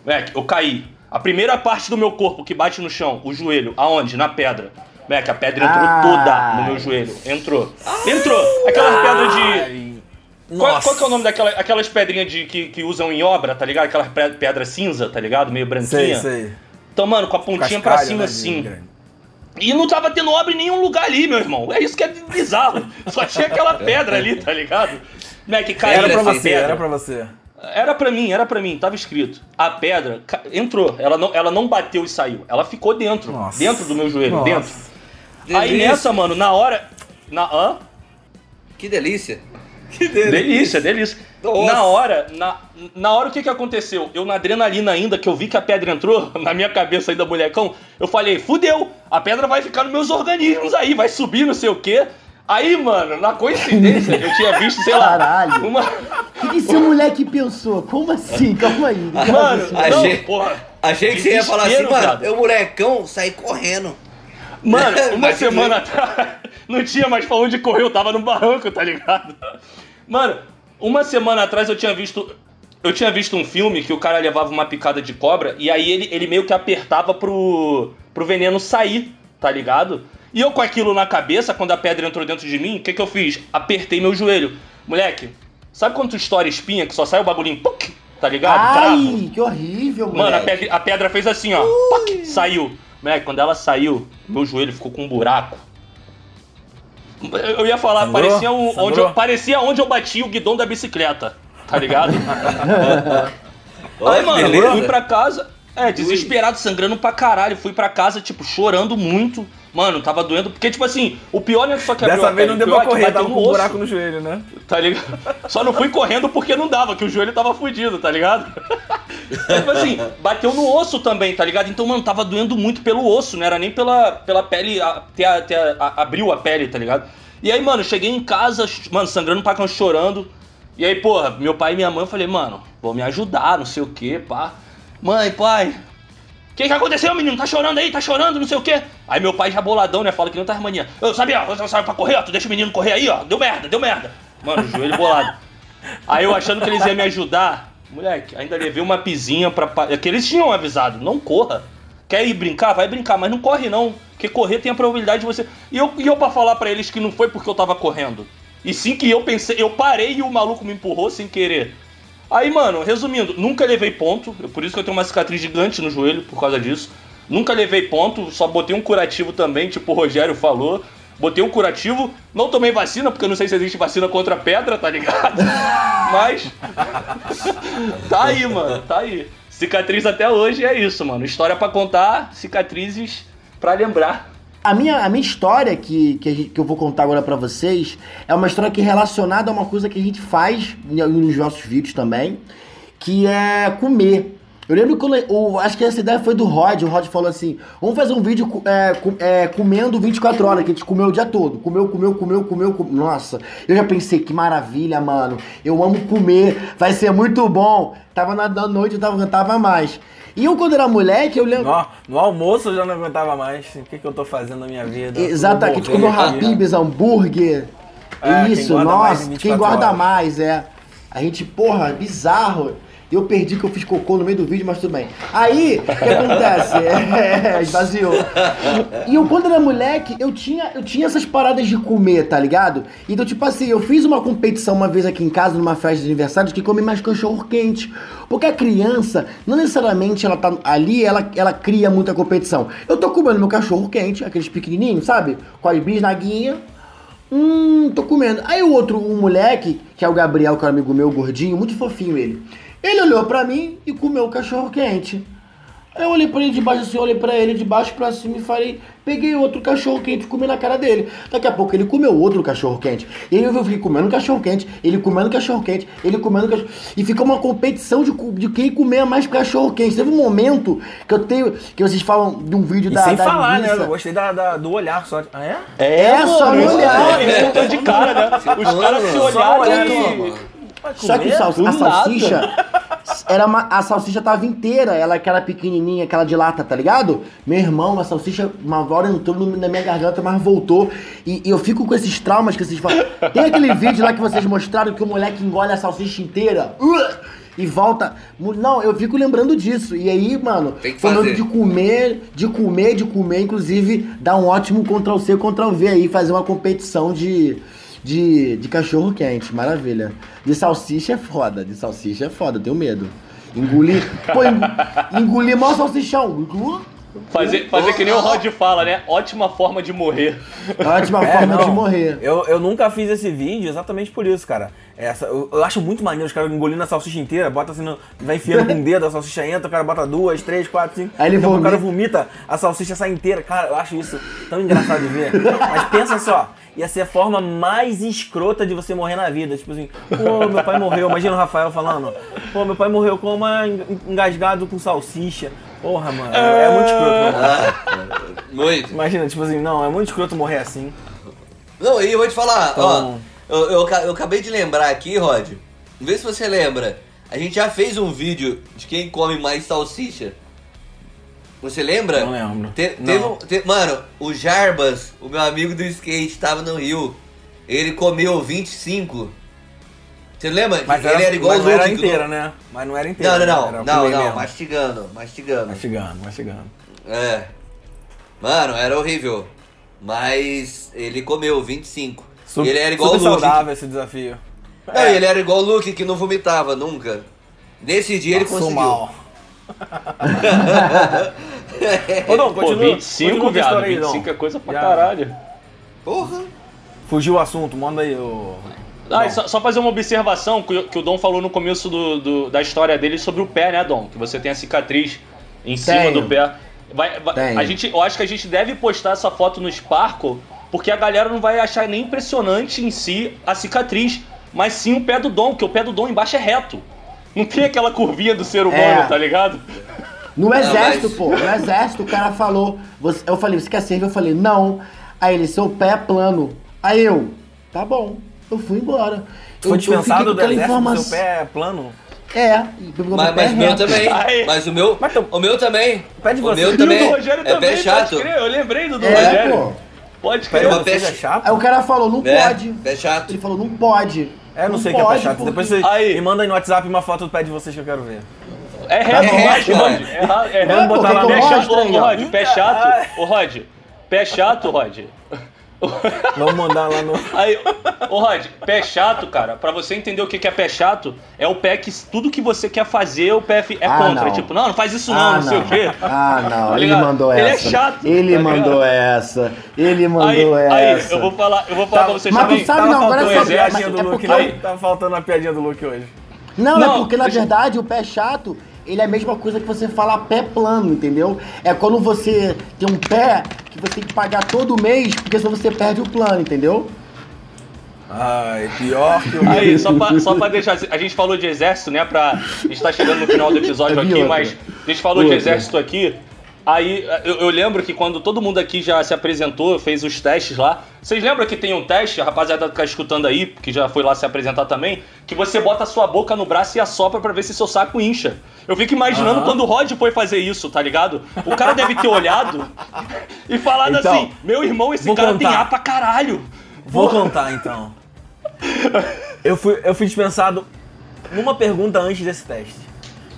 Moleque, eu caí. A primeira parte do meu corpo que bate no chão, o joelho, aonde? Na pedra. Moleque, a pedra entrou Ai. toda no meu joelho. Entrou. Entrou. Aquelas pedras de. Ai, Qual, qual que é o nome daquelas aquelas pedrinhas de, que, que usam em obra, tá ligado? Aquelas pe- pedra cinza, tá ligado? Meio branquinha. Sei, sei. Então, mano, com a pontinha pra Cascalho, cima né, assim. grande. E não tava tendo obra em nenhum lugar ali, meu irmão. É isso que é bizarro. Só tinha aquela pedra ali, tá ligado? Moleque, caiu Era pra você, pedra. era pra você. Era pra mim, era pra mim, tava escrito. A pedra entrou, ela não, ela não bateu e saiu. Ela ficou dentro, Nossa. dentro do meu joelho, Nossa. dentro. Aí Delícia. nessa, mano, na hora. Na, hã? [laughs] Que delícia. Delícia, delícia. Nossa. Na hora, na, na hora o que que aconteceu? Eu na adrenalina ainda, que eu vi que a pedra entrou [laughs] na minha cabeça ainda, molecão, eu falei, fudeu, a pedra vai ficar nos meus organismos aí, vai subir, não sei o quê. Aí, mano, na coincidência, eu tinha visto, sei lá, Caralho. uma... O que esse moleque pensou? Como assim? Calma aí. Mano, Achei- não, porra. Achei que você ia falar assim, mano, eu molecão saí correndo. Mano, [laughs] uma semana atrás, [laughs] não tinha mais pra onde correr, eu tava no barranco, tá ligado? Mano, uma semana atrás eu tinha visto. Eu tinha visto um filme que o cara levava uma picada de cobra e aí ele, ele meio que apertava pro, pro veneno sair, tá ligado? E eu com aquilo na cabeça, quando a pedra entrou dentro de mim, o que, que eu fiz? Apertei meu joelho. Moleque, sabe quando tu estoura espinha que só sai o bagulhinho, puc, tá ligado? Cravo. Ai, que horrível, mano. Mano, a pedra, a pedra fez assim, ó. Pac, saiu. Quando ela saiu, meu joelho ficou com um buraco. Eu ia falar, Sangrou? parecia, um- onde eu, parecia onde eu bati o guidão da bicicleta. Tá ligado? [laughs] Aí, mano, beleza. eu fui pra casa, é, desesperado, sangrando pra caralho. Fui pra casa, tipo, chorando muito. Mano, tava doendo. Porque, tipo assim, o pior não é que só quebrou Dessa a vez não deu pra é que correr, tava com um buraco no joelho, né? Tá ligado? Só não fui correndo porque não dava, que o joelho tava fudido, tá ligado? Mas, tipo assim, bateu no osso também, tá ligado? Então, mano, tava doendo muito pelo osso, não era nem pela, pela pele, a- ter, a- ter a- a- abriu a pele, tá ligado? E aí, mano, cheguei em casa, mano, sangrando pra cão, chorando. E aí, porra, meu pai e minha mãe, eu falei, mano, vou me ajudar, não sei o que, pá. Mãe, pai, que, que aconteceu, menino? Tá chorando aí, tá chorando, não sei o quê. Aí meu pai já boladão, né? Fala que não tá mania. Eu sabia, você sabe pra correr, ó. Tu deixa o menino correr aí, ó. Deu merda, deu merda. Mano, joelho bolado. Aí eu achando que eles iam me ajudar. Moleque, ainda levei uma pizinha pra. É que eles tinham avisado, não corra. Quer ir brincar? Vai brincar, mas não corre não. Porque correr tem a probabilidade de você. E eu, e eu pra falar pra eles que não foi porque eu tava correndo. E sim que eu pensei, eu parei e o maluco me empurrou sem querer. Aí, mano, resumindo, nunca levei ponto. eu- Por isso que eu tenho uma cicatriz gigante no joelho por causa disso. Nunca levei ponto, só botei um curativo também, tipo o Rogério falou. Botei um curativo, não tomei vacina, porque eu não sei se existe vacina contra pedra, tá ligado? [laughs] Mas. [laughs] tá aí, mano, tá aí. Cicatriz até hoje é isso, mano. História pra contar, cicatrizes pra lembrar. A minha, a minha história que, que, gente- que eu vou contar agora pra vocês é uma história que é relacionada a uma coisa que a gente faz nos nossos vídeos também, que é comer. Eu lembro que o, o- acho que essa ideia foi do Rod. O Rod falou assim: vamos fazer um vídeo é, com- é, comendo 24 horas, que a gente comeu o dia todo. Comeu, comeu, comeu, comeu, comeu. Nossa, eu já pensei, que maravilha, mano. Eu amo comer, vai ser muito bom. Tava na, na noite, eu tava, eu tava mais. E eu, quando era moleque, eu lembro. No, no almoço eu já não aguentava mais. O que, que eu tô fazendo na minha vida? Exato, a Vou gente comeu. Habibs, hambúrguer. É, quem Isso, mais nossa, em quem 24 guarda horas. mais, é. A gente, porra, bizarro. Eu perdi que eu fiz cocô no meio do vídeo, mas tudo bem. Aí, o que acontece? [laughs] É, esvaziou. E eu, quando era moleque, eu tinha, eu tinha essas paradas de comer, tá ligado? Então, tipo assim, eu fiz uma competição uma vez aqui em casa, numa festa de aniversário, de que come mais cachorro quente. Porque a criança, não necessariamente ela tá ali, ela, ela cria muita competição. Eu tô comendo meu cachorro quente, aqueles pequenininhos, sabe? Com as bisnaguinhas. Hum, tô comendo. Aí o outro, um moleque, que é o Gabriel, que é um amigo meu, gordinho, muito fofinho ele. Ele olhou pra mim e comeu o cachorro quente. Aí eu olhei pra ele de baixo assim, olhei pra ele de baixo pra cima e falei, peguei outro cachorro quente e comi na cara dele. Daqui a pouco ele comeu outro cachorro quente. E aí eu fiquei comendo cachorro quente, ele comendo cachorro quente, ele comendo cachorro E ficou uma competição de, de quem comer mais cachorro quente. Teve um momento que eu tenho, que vocês falam de um vídeo E da, sem da falar, né? Eu gostei da, da- do olhar só. Ah, é? É, só no olhar. é, Isso é de cara, né? Os caras se Só olharam olhar, e... Só que a nada. salsicha era uma, a salsicha tava inteira, ela que era pequenininha, aquela de lata, tá ligado? Meu irmão, a salsicha uma hora entrou na minha garganta, mas voltou. E, e eu fico com esses traumas que vocês falam. Tem aquele [laughs] vídeo lá que vocês mostraram que o moleque engole a salsicha inteira. uh, e volta. Não, eu fico lembrando disso. E aí, mano, momento de comer, de comer, de comer, inclusive, dar um ótimo Ctrl C, Ctrl V aí, fazer uma competição de, de, de cachorro quente. Maravilha. De salsicha é foda, de salsicha é foda, eu tenho medo. Engolir. Pô, eng- engolir mal salsichão. Fazer, fazer que nem o Rod fala, né? Ótima forma de morrer. Ótima É, forma não. de morrer. Eu, eu nunca fiz esse vídeo exatamente por isso, cara. Essa, eu, eu acho muito maneiro os caras engolindo a salsicha inteira, bota assim, no, vai enfiando com o dedo, a salsicha entra, o cara bota duas, três, quatro, cinco. Aí ele daqui a pouco o cara vomita. vomita, a salsicha sai inteira. Cara, eu acho isso tão engraçado de ver. Mas pensa só, ia ser a forma mais escrota de você morrer na vida. Tipo assim, pô, meu pai morreu. Imagina o Rafael falando, pô, meu pai morreu com uma engasgado com salsicha. Porra, mano, é muito escroto, mano. Muito. Imagina, tipo assim, não, é muito escroto morrer assim. Não, e eu vou te falar, Então- ó. Eu, eu, eu acabei de lembrar aqui, Rod. Vê se você lembra. A gente já fez um vídeo de quem come mais salsicha. Você lembra? Não lembro. Te- Não. teve um- te- mano, o Jarbas, o meu amigo do skate, tava no Rio. Ele comeu 25. Você lembra? Mas ele era igual mas o não era inteira, né? Mas não era inteira. Não, não, né? não. Era Não, não. Mastigando, mastigando. Mastigando, mastigando. É. Mano, era horrível. Mas ele comeu 25. Su- e ele era igual o Luke. saudável esse desafio. Não, e ele era igual o Luke, que não vomitava nunca. Nesse dia ele Passou conseguiu. mal. [laughs] Ô, Pô, continua. 25, continua viado. aí, Dom. 25 é coisa pra Já. caralho. Porra. Fugiu o assunto, manda aí o... Ah, só, só fazer uma observação que, o- que o Dom falou no começo do, do- da história dele sobre o pé, né, Dom? Que você tem a cicatriz em cima Tenho. do pé. Vai, vai- a gente, eu acho que a gente deve postar essa foto no Sparkle, porque a galera não vai achar nem impressionante em si a cicatriz, mas sim o pé do Dom, porque o pé do Dom embaixo é reto. Não tem aquela curvinha do ser humano, É. tá ligado? No exército, mas- pô, no exército o cara falou. você- eu falei, você quer servir? Eu falei, não. Aí ele, seu pé é plano. Aí eu, tá bom. Eu fui embora. Foi eu, eu dispensado com do exército, informação. seu pé é plano? É, meu Mas, mas o meu também. Mas o meu. Mas tu- O meu também. O pé de o você- meu o também. E o do Rogério é também, pé chato. pode crer. Eu lembrei do do É, Rogério. pô. Pode crer. Uma pé- é chato? Aí o cara falou, não É, pode. pé chato. Ele falou, não pode. É, não sei o que é pé chato. porque- Depois você Aí. me manda aí no WhatsApp uma foto do pé de vocês que eu quero ver. É reto, bom, Rod, cara. Rod. É, é reto. botar lá pé no chato. Rod, pé chato. Ô, Rod, pé chato, Rod. [laughs] Vamos mandar lá no... Aí, ô Rod, pé chato, cara, pra você entender o que que é pé chato, é o pé que tudo que você quer fazer, o pé é Ah, contra. não. Tipo, não, não faz isso não, não, sei o quê. Ah, não, Tá ele mandou Ele é essa. chato, Ele tá mandou ligado? essa. Ele Aí, mandou aí, essa. eu vou falar, eu vou falar Tá, pra vocês mas tu também. sabe- Tava não, agora faltando é do é Luke, porque- não? Tava faltando a piadinha do Luke hoje. Não, Não, é porque na deixa- verdade o pé chato, ele é a mesma coisa que você fala pé plano, entendeu? É quando você tem um pé que você tem que pagar todo mês, porque senão você perde o plano, entendeu? Ai, pior que o Aí, só pra, só pra deixar. A gente falou de exército, né? Pra. A gente tá chegando no final do episódio vi aqui, outra. mas a gente falou de Outra. exército aqui. Aí eu, eu lembro que quando todo mundo aqui já se apresentou, fez os testes lá. Vocês lembram que tem um teste, a rapaziada que tá escutando aí, que já foi lá se apresentar também, que você bota a sua boca no braço e assopra pra ver se seu saco incha. Eu fico imaginando Aham. quando o Rod foi fazer isso, tá ligado? O cara deve ter olhado e falado Então, assim: Meu irmão, esse cara tem contar. ar pra caralho. Vou contar então. [laughs] Eu fui, eu fui dispensado uma pergunta antes desse teste.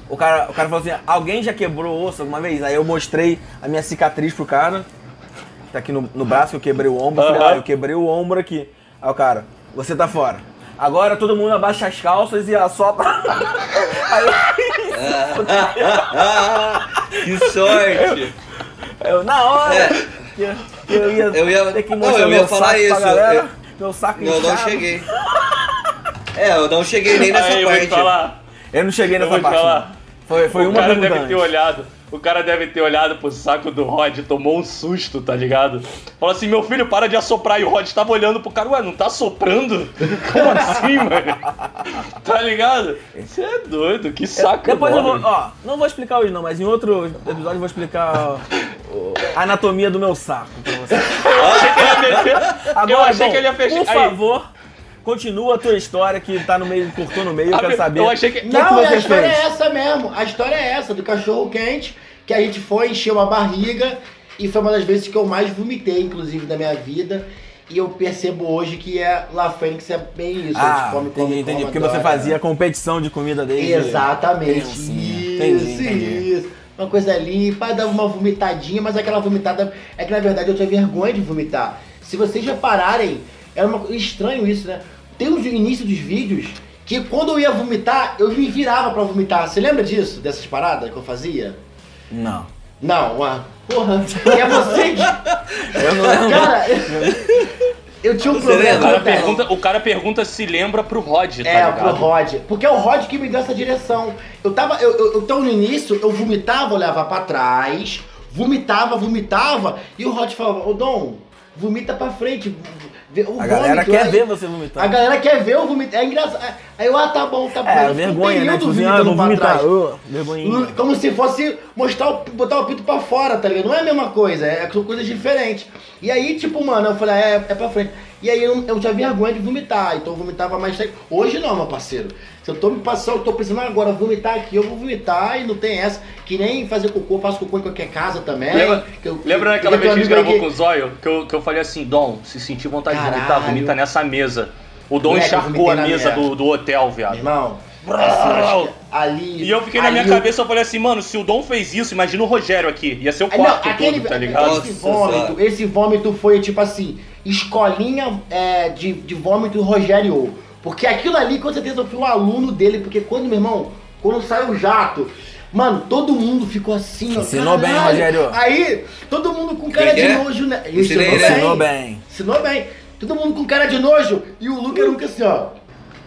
O cara, o cara falou assim: alguém já quebrou osso alguma vez? Aí eu mostrei a minha cicatriz pro cara. que Tá aqui no, no braço, que eu quebrei o ombro. Eu falei, ah, eu quebrei o ombro aqui. Aí o cara, você tá fora. Agora todo mundo abaixa as calças e assopra. [laughs] Aí que sorte! eu, [laughs] eu, na hora É. que, eu- que eu ia, Eu ia- ter que não, mostrar eu ia meu falar saco isso, pra galera. eu- Meu saco Eu não cheguei. É, eu não cheguei nem nessa Aí eu vou te parte. falar. Eu não cheguei Eu nessa vou te parte. Foi, foi o uma cara deve ter olhado. O cara deve ter olhado pro saco do Rod, tomou um susto, tá ligado? Falou assim: meu filho, para de assoprar. E o Rod tava olhando pro cara, ué, não tá soprando? [laughs] Como assim, mano? [laughs] Tá ligado? Você é doido, que saco Depois eu vou, ó, não vou explicar hoje não, mas em outro episódio eu vou explicar ó, a anatomia do meu saco pra você. [laughs] Eu achei que ele ia fechar. eu Agora, achei bom, que ele ia fechar. por Aí, favor, continua a tua história que tá no meio, cortou no meio, eu quero saber. Eu achei que. Não, que você a história fez? é essa mesmo. A história é essa, do cachorro quente, que a gente foi, encheu a barriga, e foi uma das vezes que eu mais vomitei, inclusive, da minha vida. E eu percebo hoje que é La Fênix é bem isso. a Ah, gente come, entendi, come, entendi. come, Porque você adora. fazia competição de comida desde... Exatamente. Isso, Entendi, entendi. isso. Uma coisa limpa, dava uma vomitadinha, mas aquela vomitada. É que na verdade eu tinha vergonha de vomitar. Se vocês repararem, era uma estranho isso, né? Tem o início dos vídeos que quando eu ia vomitar, eu me virava pra vomitar. Você lembra disso? Dessas paradas que eu fazia? Não. Não, uma. Porra, é você que. Eu não lembro. Cara, eu tinha um O problema. lembra? cara, pergunta, o cara pergunta se lembra pro Rod, tá É, ligado? pro Rod. Porque é o Rod que me deu essa direção. Eu tava. Eu, eu, então no início eu vomitava, olhava pra trás, vomitava, vomitava, e o Rod falava, ô Dom, vomita pra frente. Vê O A galera quer aí- ver você vomitar. A galera quer ver eu vomitar. É engraçado. Aí eu, ah, tá bom, tá bom. É, vergonha, né? Tipo assim, ah, vou vomitar. vergonhinha. Como se fosse mostrar o, botar o pinto pra fora, tá ligado? Não é a mesma coisa, é, são coisas diferentes. E aí, tipo, mano, eu falei, ah, é, é pra frente. E aí eu, eu tinha vergonha de vomitar, então eu vomitava mais tempo. Hoje não, meu parceiro. Se eu tô me passando, eu tô pensando agora, vomitar aqui, eu vou vomitar e não tem essa. Que nem fazer cocô, eu faço cocô em qualquer casa também. Lembra, que eu- lembra daquela eu vez que a gente gravou aí com o Zóio? Que eu, que eu falei assim, Dom, se sentir vontade de vomitar, Caralho. vomita nessa mesa. O Dom Moleque, encharcou a mesa do, do hotel, viado. irmão, assim, acho que ali. E eu fiquei na minha eu- cabeça, eu falei assim, mano, se o Dom fez isso, imagina o Rogério aqui. Ia ser o não, quarto aquele, todo, tá ligado? Nossa esse vômito, esse vômito foi tipo assim, escolinha é, de, de vômito Rogério. Porque aquilo ali, com certeza, eu fui um aluno dele, porque quando, meu irmão, quando saiu o jato, mano, todo mundo ficou assim, ó. Ensinou bem. Rogério. Aí, todo mundo com cara de é? nojo, né? Ensinei ele. Ensinou bem. Ensinou bem. Todo mundo com cara de nojo. E o Luca era que assim, ó.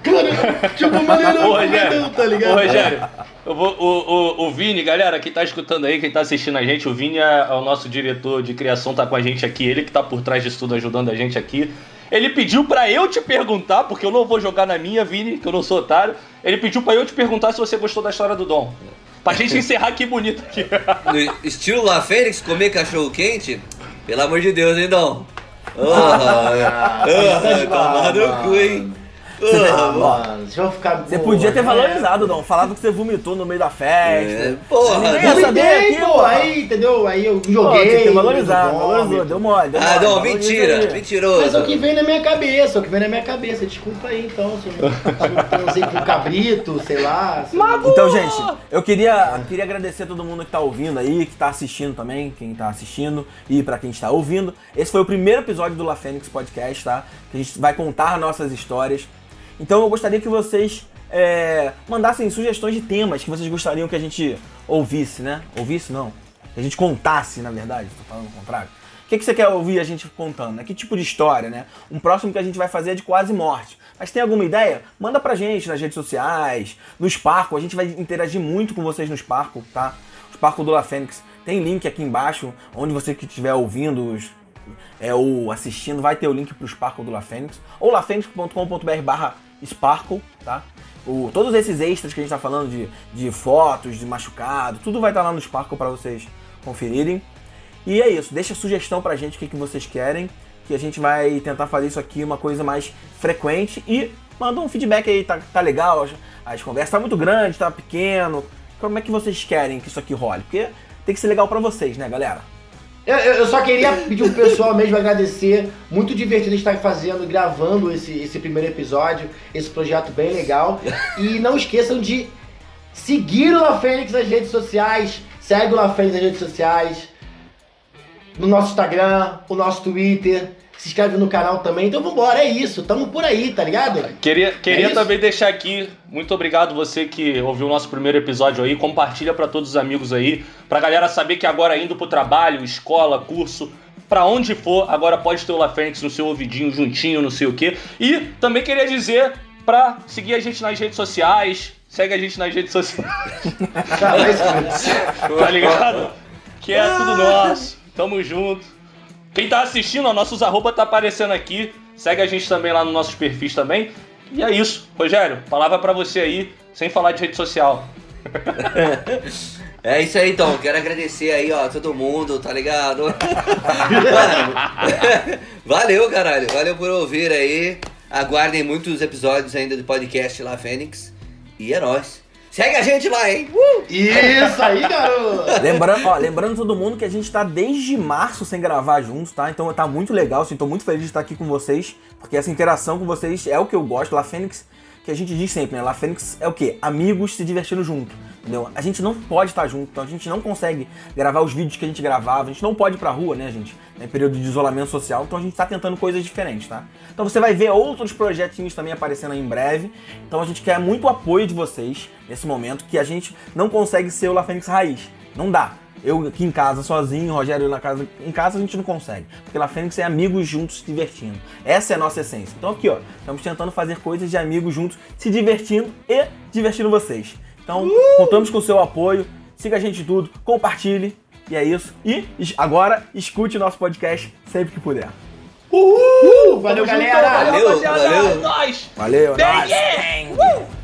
Cara, tipo, maneirão, Ô, Rogério, tá ligado? Ô, Rogério, eu vou, o, o, o Vini, galera, quem tá escutando aí, quem tá assistindo a gente, o Vini é, é o nosso diretor de criação, tá com a gente aqui, ele que tá por trás disso tudo ajudando a gente aqui. Ele pediu pra eu te perguntar, porque eu não vou jogar na minha, Vini, que eu não sou otário. Ele pediu pra eu te perguntar se você gostou da história do Dom. Pra gente encerrar aqui bonito aqui. [laughs] No estilo La Fênix, comer cachorro quente? Pelo amor de Deus, hein, Dom? Ah, [laughs] ah, tomar no cu, hein? Ah, mano, deixa eu ficar. Você boa, podia ter né? valorizado, Dom. Falado que você vomitou no meio da festa. é, porra, Ninguém ia Eu vomitei, aqui, pô. Aí, entendeu? Aí eu Pô, joguei. ter no valorizado, valorizou. Deu mole, deu Ah, mole. Dom, valoriza mentira, mentiroso. Mas é o que vem na minha cabeça, é o que vem na minha cabeça. Desculpa aí, então. Se eu, se eu usei com cabrito, sei lá. se- Então, gente, eu queria, queria agradecer a todo mundo que tá ouvindo aí, que tá assistindo também, quem tá assistindo e pra quem está ouvindo. Esse foi o primeiro episódio do La Fênix Podcast, tá? Que a gente vai contar nossas histórias. Então eu gostaria que vocês é, mandassem sugestões de temas que vocês gostariam que a gente ouvisse, né? Ouvisse não. Que a gente contasse, na verdade, tô falando o contrário. O que, que você quer ouvir a gente contando? né? Que tipo de história, né? Um próximo que a gente vai fazer é de quase morte. Mas tem alguma ideia? Manda pra gente nas redes sociais, no Sparco. A gente vai interagir muito com vocês no Sparco, tá? O Sparco do La Fênix tem link aqui embaixo, onde você que estiver ouvindo os, é, ou assistindo, vai ter o link pro Sparkle do La Fênix, ou lafênix.com.br barra Sparkle, tá? O, todos esses extras que a gente tá falando de, de fotos, de machucado, tudo vai estar lá no Sparkle para vocês conferirem. E é isso, deixa sugestão pra gente o que, que vocês querem, que a gente vai tentar fazer isso aqui uma coisa mais frequente e manda um feedback aí, tá, tá legal, as, as conversas tá muito grande, tá pequeno, como é que vocês querem que isso aqui role? Porque tem que ser legal pra vocês, né, galera? Eu, eu- só queria pedir pro pessoal mesmo agradecer. Muito divertido estar fazendo, gravando esse, esse primeiro episódio, esse projeto bem legal. E não esqueçam de seguir o La Fênix nas redes sociais. Segue o La Fênix nas redes sociais. No nosso Instagram, o nosso Twitter. Se inscreve no canal também. Então vambora, é isso. Tamo por aí, tá ligado? Queria, queria isso? também deixar aqui, muito obrigado você que ouviu o nosso primeiro episódio aí, compartilha pra todos os amigos aí, pra galera saber que agora indo pro trabalho, escola, curso, pra onde for, agora pode ter o La Fênix no seu ouvidinho, juntinho, não sei o quê. E também queria dizer pra seguir a gente nas redes sociais, segue a gente nas redes sociais, [laughs] Tá, tá ligado? Que é tudo nosso, tamo junto. Quem tá assistindo, ó, nossos arroba tá aparecendo aqui. Segue a gente também lá nos nossos perfis também. E é isso. Rogério, palavra pra você aí, sem falar de rede social. [laughs] É isso aí então, quero agradecer aí, ó, todo mundo, tá ligado? Mano, [laughs] valeu, caralho, valeu por ouvir aí. Aguardem muitos episódios ainda do podcast lá, Fênix. E é nóis. Segue a gente lá, hein? Uh! Isso aí, garoto! Lembrando, ó, lembrando todo mundo que a gente tá desde março sem gravar juntos, tá? Então tá muito legal, assim, tô muito feliz de estar aqui com vocês, porque essa interação com vocês é o que eu gosto. La Fênix, que a gente diz sempre, né? La Fênix é o quê? Amigos se divertindo junto, entendeu? A gente não pode estar junto, então a gente não consegue gravar os vídeos que a gente gravava, a gente não pode ir pra rua, né, gente? Em período de isolamento social, então a gente tá tentando coisas diferentes, tá? Então você vai ver outros projetinhos também aparecendo aí em breve. Então a gente quer muito apoio de vocês nesse momento, que a gente não consegue ser o La Fênix raiz. Não dá. Eu aqui em casa sozinho, Rogério na casa. Em casa a gente não consegue. Porque La Fênix é amigos juntos se divertindo. Essa é a nossa essência. Então aqui, ó, estamos tentando fazer coisas de amigos juntos, se divertindo e divertindo vocês. Então, contamos com o seu apoio. Siga a gente tudo, compartilhe. E é isso. E agora escute o nosso podcast sempre que puder. Uhul! Valeu, Tamo junto, galera! Valeu, Valeu, valeu. É nóis! Valeu, Bem, yeah!